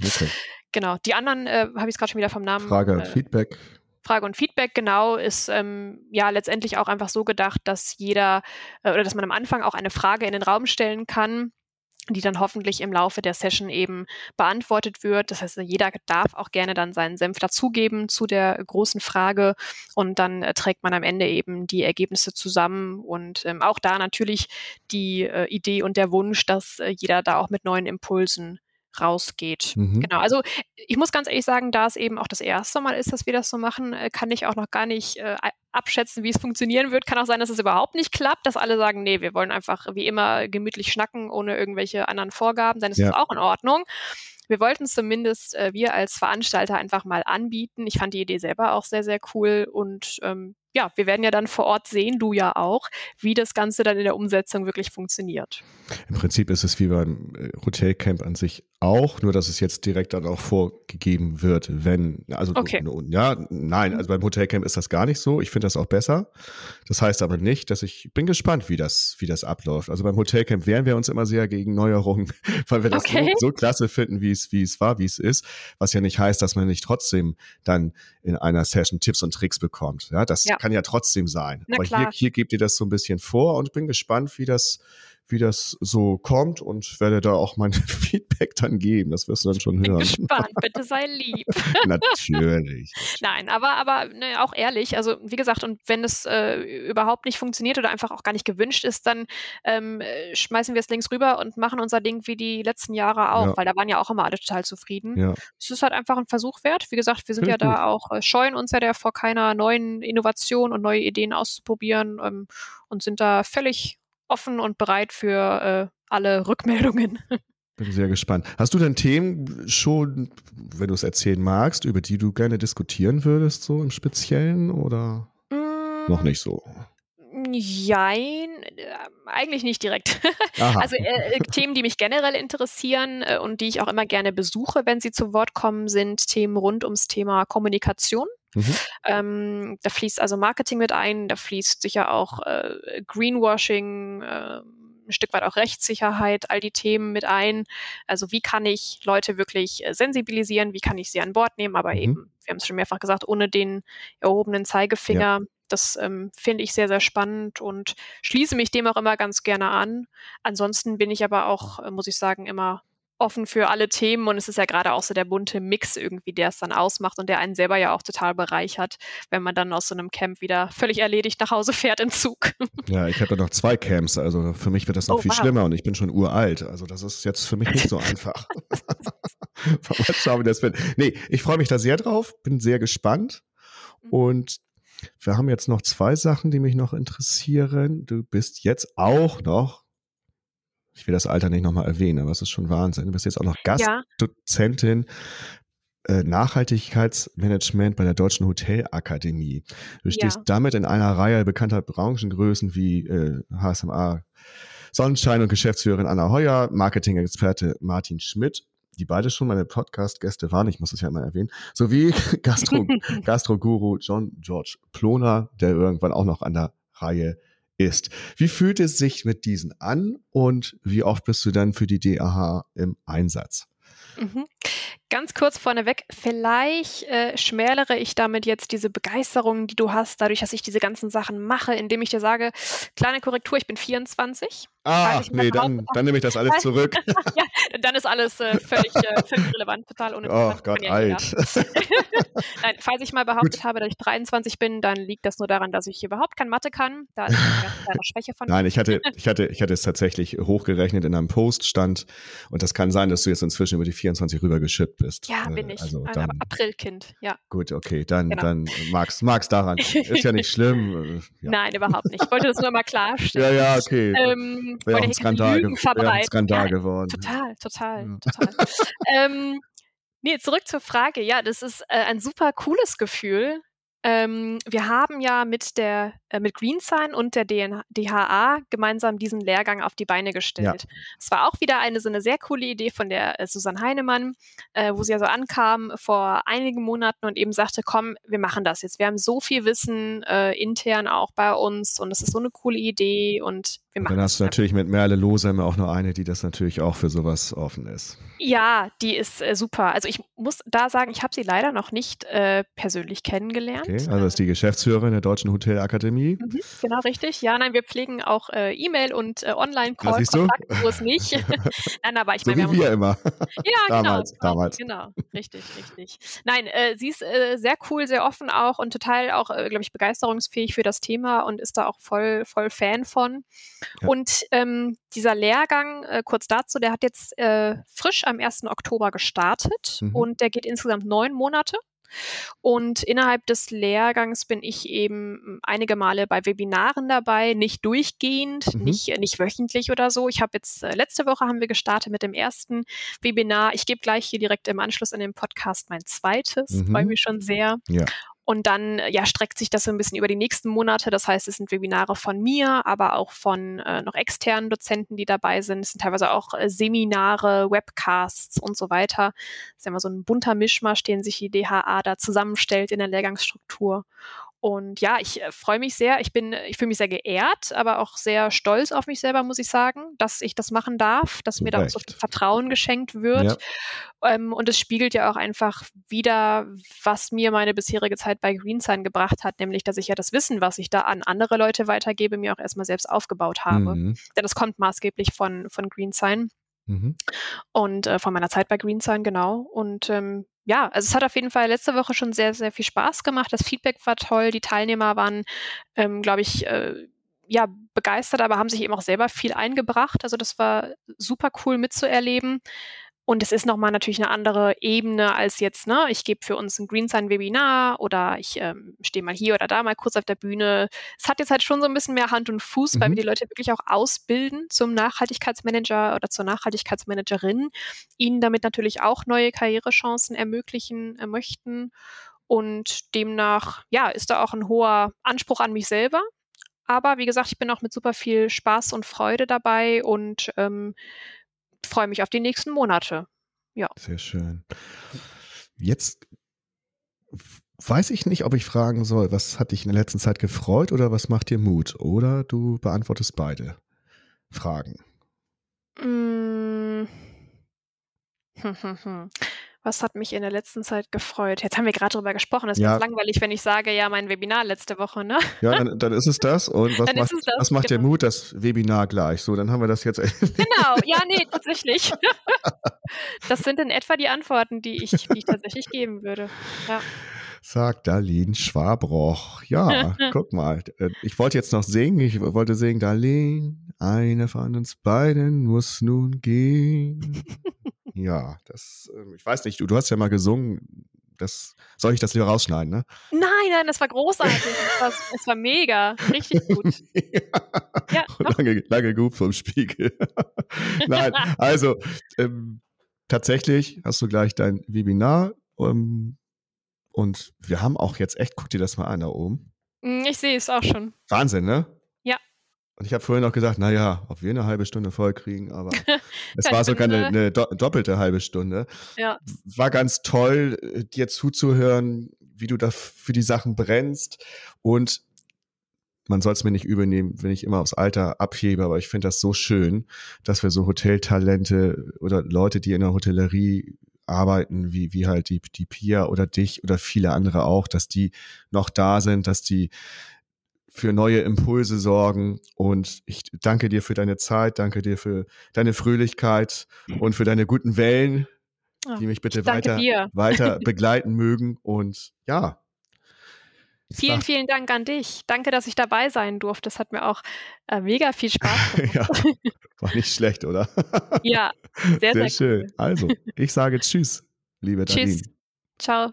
Okay. genau. Die anderen äh, habe ich es gerade schon wieder vom Namen. Frage, äh, Feedback. Frage und Feedback genau ist ähm, ja letztendlich auch einfach so gedacht, dass jeder äh, oder dass man am Anfang auch eine Frage in den Raum stellen kann die dann hoffentlich im Laufe der Session eben beantwortet wird. Das heißt, jeder darf auch gerne dann seinen Senf dazugeben zu der großen Frage und dann äh, trägt man am Ende eben die Ergebnisse zusammen und ähm, auch da natürlich die äh, Idee und der Wunsch, dass äh, jeder da auch mit neuen Impulsen rausgeht. Mhm. Genau. Also ich muss ganz ehrlich sagen, da es eben auch das erste Mal ist, dass wir das so machen, äh, kann ich auch noch gar nicht äh, abschätzen, wie es funktionieren wird. Kann auch sein, dass es überhaupt nicht klappt, dass alle sagen, nee, wir wollen einfach wie immer gemütlich schnacken, ohne irgendwelche anderen Vorgaben. Dann ist ja. das auch in Ordnung. Wir wollten es zumindest äh, wir als Veranstalter einfach mal anbieten. Ich fand die Idee selber auch sehr, sehr cool und ähm, ja, wir werden ja dann vor Ort sehen, du ja auch, wie das Ganze dann in der Umsetzung wirklich funktioniert. Im Prinzip ist es wie beim äh, Hotelcamp an sich auch, nur dass es jetzt direkt dann auch vorgegeben wird, wenn, also okay. ja, nein, also beim Hotelcamp ist das gar nicht so. Ich finde das auch besser. Das heißt aber nicht, dass ich bin gespannt, wie das, wie das abläuft. Also beim Hotelcamp wehren wir uns immer sehr gegen Neuerungen, weil wir das okay. so, so klasse finden, wie es, wie es war, wie es ist. Was ja nicht heißt, dass man nicht trotzdem dann in einer Session Tipps und Tricks bekommt. Ja, das ja. Kann ja trotzdem sein. Na aber klar. hier, hier gebt ihr das so ein bisschen vor und bin gespannt, wie das, wie das so kommt und werde da auch mein Feedback dann geben. Das wirst du dann schon hören. Bin gespannt, bitte sei lieb. natürlich. Nein, aber, aber ne, auch ehrlich, also wie gesagt, und wenn es äh, überhaupt nicht funktioniert oder einfach auch gar nicht gewünscht ist, dann ähm, schmeißen wir es links rüber und machen unser Ding wie die letzten Jahre auch, ja. weil da waren ja auch immer alle total zufrieden. Ja. Es ist halt einfach ein Versuch wert. Wie gesagt, wir sind Finde ja da auch, äh, scheuen uns ja der vor keiner neuen Innovation und neue Ideen auszuprobieren ähm, und sind da völlig offen und bereit für äh, alle Rückmeldungen. Bin sehr gespannt. Hast du denn Themen schon, wenn du es erzählen magst, über die du gerne diskutieren würdest, so im Speziellen oder mm, noch nicht so? Jein, äh, eigentlich nicht direkt. also äh, äh, Themen, die mich generell interessieren äh, und die ich auch immer gerne besuche, wenn sie zu Wort kommen, sind Themen rund ums Thema Kommunikation. Mhm. Ähm, da fließt also Marketing mit ein, da fließt sicher auch äh, Greenwashing, äh, ein Stück weit auch Rechtssicherheit, all die Themen mit ein. Also wie kann ich Leute wirklich äh, sensibilisieren, wie kann ich sie an Bord nehmen, aber mhm. eben, wir haben es schon mehrfach gesagt, ohne den erhobenen Zeigefinger. Ja. Das ähm, finde ich sehr, sehr spannend und schließe mich dem auch immer ganz gerne an. Ansonsten bin ich aber auch, äh, muss ich sagen, immer offen für alle Themen und es ist ja gerade auch so der bunte Mix irgendwie, der es dann ausmacht und der einen selber ja auch total bereichert, wenn man dann aus so einem Camp wieder völlig erledigt nach Hause fährt im Zug. Ja, ich habe ja noch zwei Camps, also für mich wird das noch oh, viel wow. schlimmer und ich bin schon uralt, also das ist jetzt für mich nicht so einfach. Mal schauen, wie das wird. Nee, ich freue mich da sehr drauf, bin sehr gespannt mhm. und wir haben jetzt noch zwei Sachen, die mich noch interessieren. Du bist jetzt auch noch ich will das Alter nicht nochmal erwähnen, aber es ist schon Wahnsinn. Du bist jetzt auch noch Gastdozentin ja. äh, Nachhaltigkeitsmanagement bei der Deutschen Hotelakademie. Du stehst ja. damit in einer Reihe bekannter Branchengrößen wie äh, HSMA Sonnenschein und Geschäftsführerin Anna Heuer, Marketing-Experte Martin Schmidt die beide schon meine Podcast-Gäste waren, ich muss es ja immer erwähnen, sowie Gastro, Gastro-Guru John George Ploner, der irgendwann auch noch an der Reihe ist. Wie fühlt es sich mit diesen an und wie oft bist du dann für die DAH im Einsatz? Mhm. Ganz kurz vorneweg, vielleicht äh, schmälere ich damit jetzt diese Begeisterung, die du hast, dadurch, dass ich diese ganzen Sachen mache, indem ich dir sage, kleine Korrektur, ich bin 24. Ah, nee, dann, dann nehme ich das alles zurück. ja, dann ist alles äh, völlig, äh, völlig relevant, total ohne Oh Gott, alt. Nein, falls ich mal behauptet Gut. habe, dass ich 23 bin, dann liegt das nur daran, dass ich überhaupt kein Mathe kann. Da ist eine kleine Schwäche von. Nein, ich hatte, ich hatte, ich hatte es tatsächlich hochgerechnet in einem Poststand und das kann sein, dass du jetzt inzwischen über die 24 rübergeschippt bist. Ja, bin äh, ich. Also dann, Aprilkind, ja. Gut, okay, dann, genau. dann mag's, mag's daran. Ist ja nicht schlimm. Äh, ja. Nein, überhaupt nicht. Ich wollte das nur mal klarstellen. Ja, ja, okay. Ähm, wäre ein Skandal, wär ein Skandal ja, geworden. Total, total, ja. total. ähm, nee, zurück zur Frage. Ja, das ist äh, ein super cooles Gefühl, Ähm, wir haben ja mit der äh, mit GreenSign und der DN DHA gemeinsam diesen Lehrgang auf die Beine gestellt. Es ja. war auch wieder eine so eine sehr coole Idee von der äh, Susanne Heinemann, äh, wo sie ja so ankam vor einigen Monaten und eben sagte, komm, wir machen das jetzt. Wir haben so viel Wissen äh, intern auch bei uns und es ist so eine coole Idee und wir machen Dann hast du natürlich mit Merle Losem auch noch eine, die das natürlich auch für sowas offen ist. Ja, die ist äh, super. Also ich muss da sagen, ich habe sie leider noch nicht äh, persönlich kennengelernt. Okay, also ist die Geschäftsführerin der Deutschen Hotelakademie. Mhm, genau, richtig. Ja, nein, wir pflegen auch äh, E-Mail und äh, Online-Call-Kontakt, wo es nicht. nein, aber ich so meine, wir, wir immer. Ja, damals, genau. Damals. Genau, richtig, richtig. Nein, äh, sie ist äh, sehr cool, sehr offen auch und total auch, äh, glaube ich, begeisterungsfähig für das Thema und ist da auch voll, voll Fan von. Ja. Und ähm, dieser Lehrgang, äh, kurz dazu, der hat jetzt frisch am 1. Oktober gestartet mhm. und der geht insgesamt neun Monate. Und innerhalb des Lehrgangs bin ich eben einige Male bei Webinaren dabei, nicht durchgehend, mhm. nicht, nicht wöchentlich oder so. Ich habe jetzt, äh, letzte Woche haben wir gestartet mit dem ersten Webinar. Ich gebe gleich hier direkt im Anschluss an den Podcast mein zweites. Mhm. Freue mich schon sehr. Ja. Und dann ja, streckt sich das so ein bisschen über die nächsten Monate. Das heißt, es sind Webinare von mir, aber auch von äh, noch externen Dozenten, die dabei sind. Es sind teilweise auch äh, Seminare, Webcasts und so weiter. Das ist ja immer so ein bunter Mischmasch, den sich die DHA da zusammenstellt in der Lehrgangsstruktur. Und ja, ich äh, freue mich sehr. Ich bin, ich fühle mich sehr geehrt, aber auch sehr stolz auf mich selber, muss ich sagen, dass ich das machen darf, dass mir da auch so viel Vertrauen geschenkt wird. Ja. Ähm, und es spiegelt ja auch einfach wieder, was mir meine bisherige Zeit bei GreenSign gebracht hat, nämlich, dass ich ja das Wissen, was ich da an andere Leute weitergebe, mir auch erstmal selbst aufgebaut habe. Mhm. Denn das kommt maßgeblich von, von GreenSign. Mhm. Und äh, von meiner Zeit bei GreenSign, genau. Und ähm, ja, also es hat auf jeden Fall letzte Woche schon sehr, sehr viel Spaß gemacht. Das Feedback war toll. Die Teilnehmer waren, ähm, glaube ich, äh, ja, begeistert, aber haben sich eben auch selber viel eingebracht. Also das war super cool mitzuerleben. Und es ist nochmal natürlich eine andere Ebene als jetzt, ne, ich gebe für uns ein GreenSign-Webinar oder ich ähm, stehe mal hier oder da mal kurz auf der Bühne. Es hat jetzt halt schon so ein bisschen mehr Hand und Fuß, mhm. weil wir die Leute wirklich auch ausbilden zum Nachhaltigkeitsmanager oder zur Nachhaltigkeitsmanagerin, ihnen damit natürlich auch neue Karrierechancen ermöglichen äh, möchten. Und demnach, ja, ist da auch ein hoher Anspruch an mich selber. Aber wie gesagt, ich bin auch mit super viel Spaß und Freude dabei und ähm, freue mich auf die nächsten Monate. Ja. Sehr schön. Jetzt weiß ich nicht, ob ich fragen soll, was hat dich in der letzten Zeit gefreut oder was macht dir Mut? Oder du beantwortest beide Fragen. Mm. Was hat mich in der letzten Zeit gefreut? Jetzt haben wir gerade darüber gesprochen. Es ja. wird langweilig, wenn ich sage, ja, mein Webinar letzte Woche, ne? Ja, dann, dann ist es das. Und was dann macht, das, was macht genau. dir Mut? Das Webinar gleich. So, dann haben wir das jetzt. Genau, ja, nee, tatsächlich. das sind in etwa die Antworten, die ich, die ich tatsächlich geben würde. Ja sagt Darlene Schwabroch. Ja, guck mal. Äh, ich wollte jetzt noch singen. Ich wollte singen, Darlene, eine von uns beiden muss nun gehen. ja, das, ähm, ich weiß nicht, du, du hast ja mal gesungen. Das, soll ich das lieber rausschneiden, ne? Nein, nein, das war großartig. Es war, es war mega. Richtig gut. ja. ja lange, lange gut vom Spiegel. nein, also ähm, tatsächlich hast du gleich dein Webinar. Ähm, und wir haben auch jetzt echt, guck dir das mal an da oben. Mm, ich sehe es auch schon. Wahnsinn, ne? Und ich habe vorhin noch gesagt, naja, ob wir eine halbe Stunde voll kriegen, aber es war sogar eine, eine do doppelte halbe Stunde. Ja. War ganz toll, äh, dir zuzuhören, wie du da für die Sachen brennst. Und man soll es mir nicht übernehmen, wenn ich immer aufs Alter abhebe, aber ich finde das so schön, dass wir so Hoteltalente oder Leute, die in der Hotellerie arbeiten, wie, wie halt die, die Pia oder dich oder viele andere auch, dass die noch da sind, dass die für neue Impulse sorgen. Und ich danke dir für deine Zeit, danke dir für deine Fröhlichkeit und für deine guten Wellen, die mich bitte weiter, weiter begleiten mögen. Und ja, Vielen, vielen Dank an dich. Danke, dass ich dabei sein durfte. Das hat mir auch äh, mega viel Spaß gemacht. ja, war nicht schlecht, oder? ja, sehr, sehr, sehr schön. Cool. Also, ich sage Tschüss, liebe Tschüss. Ciao.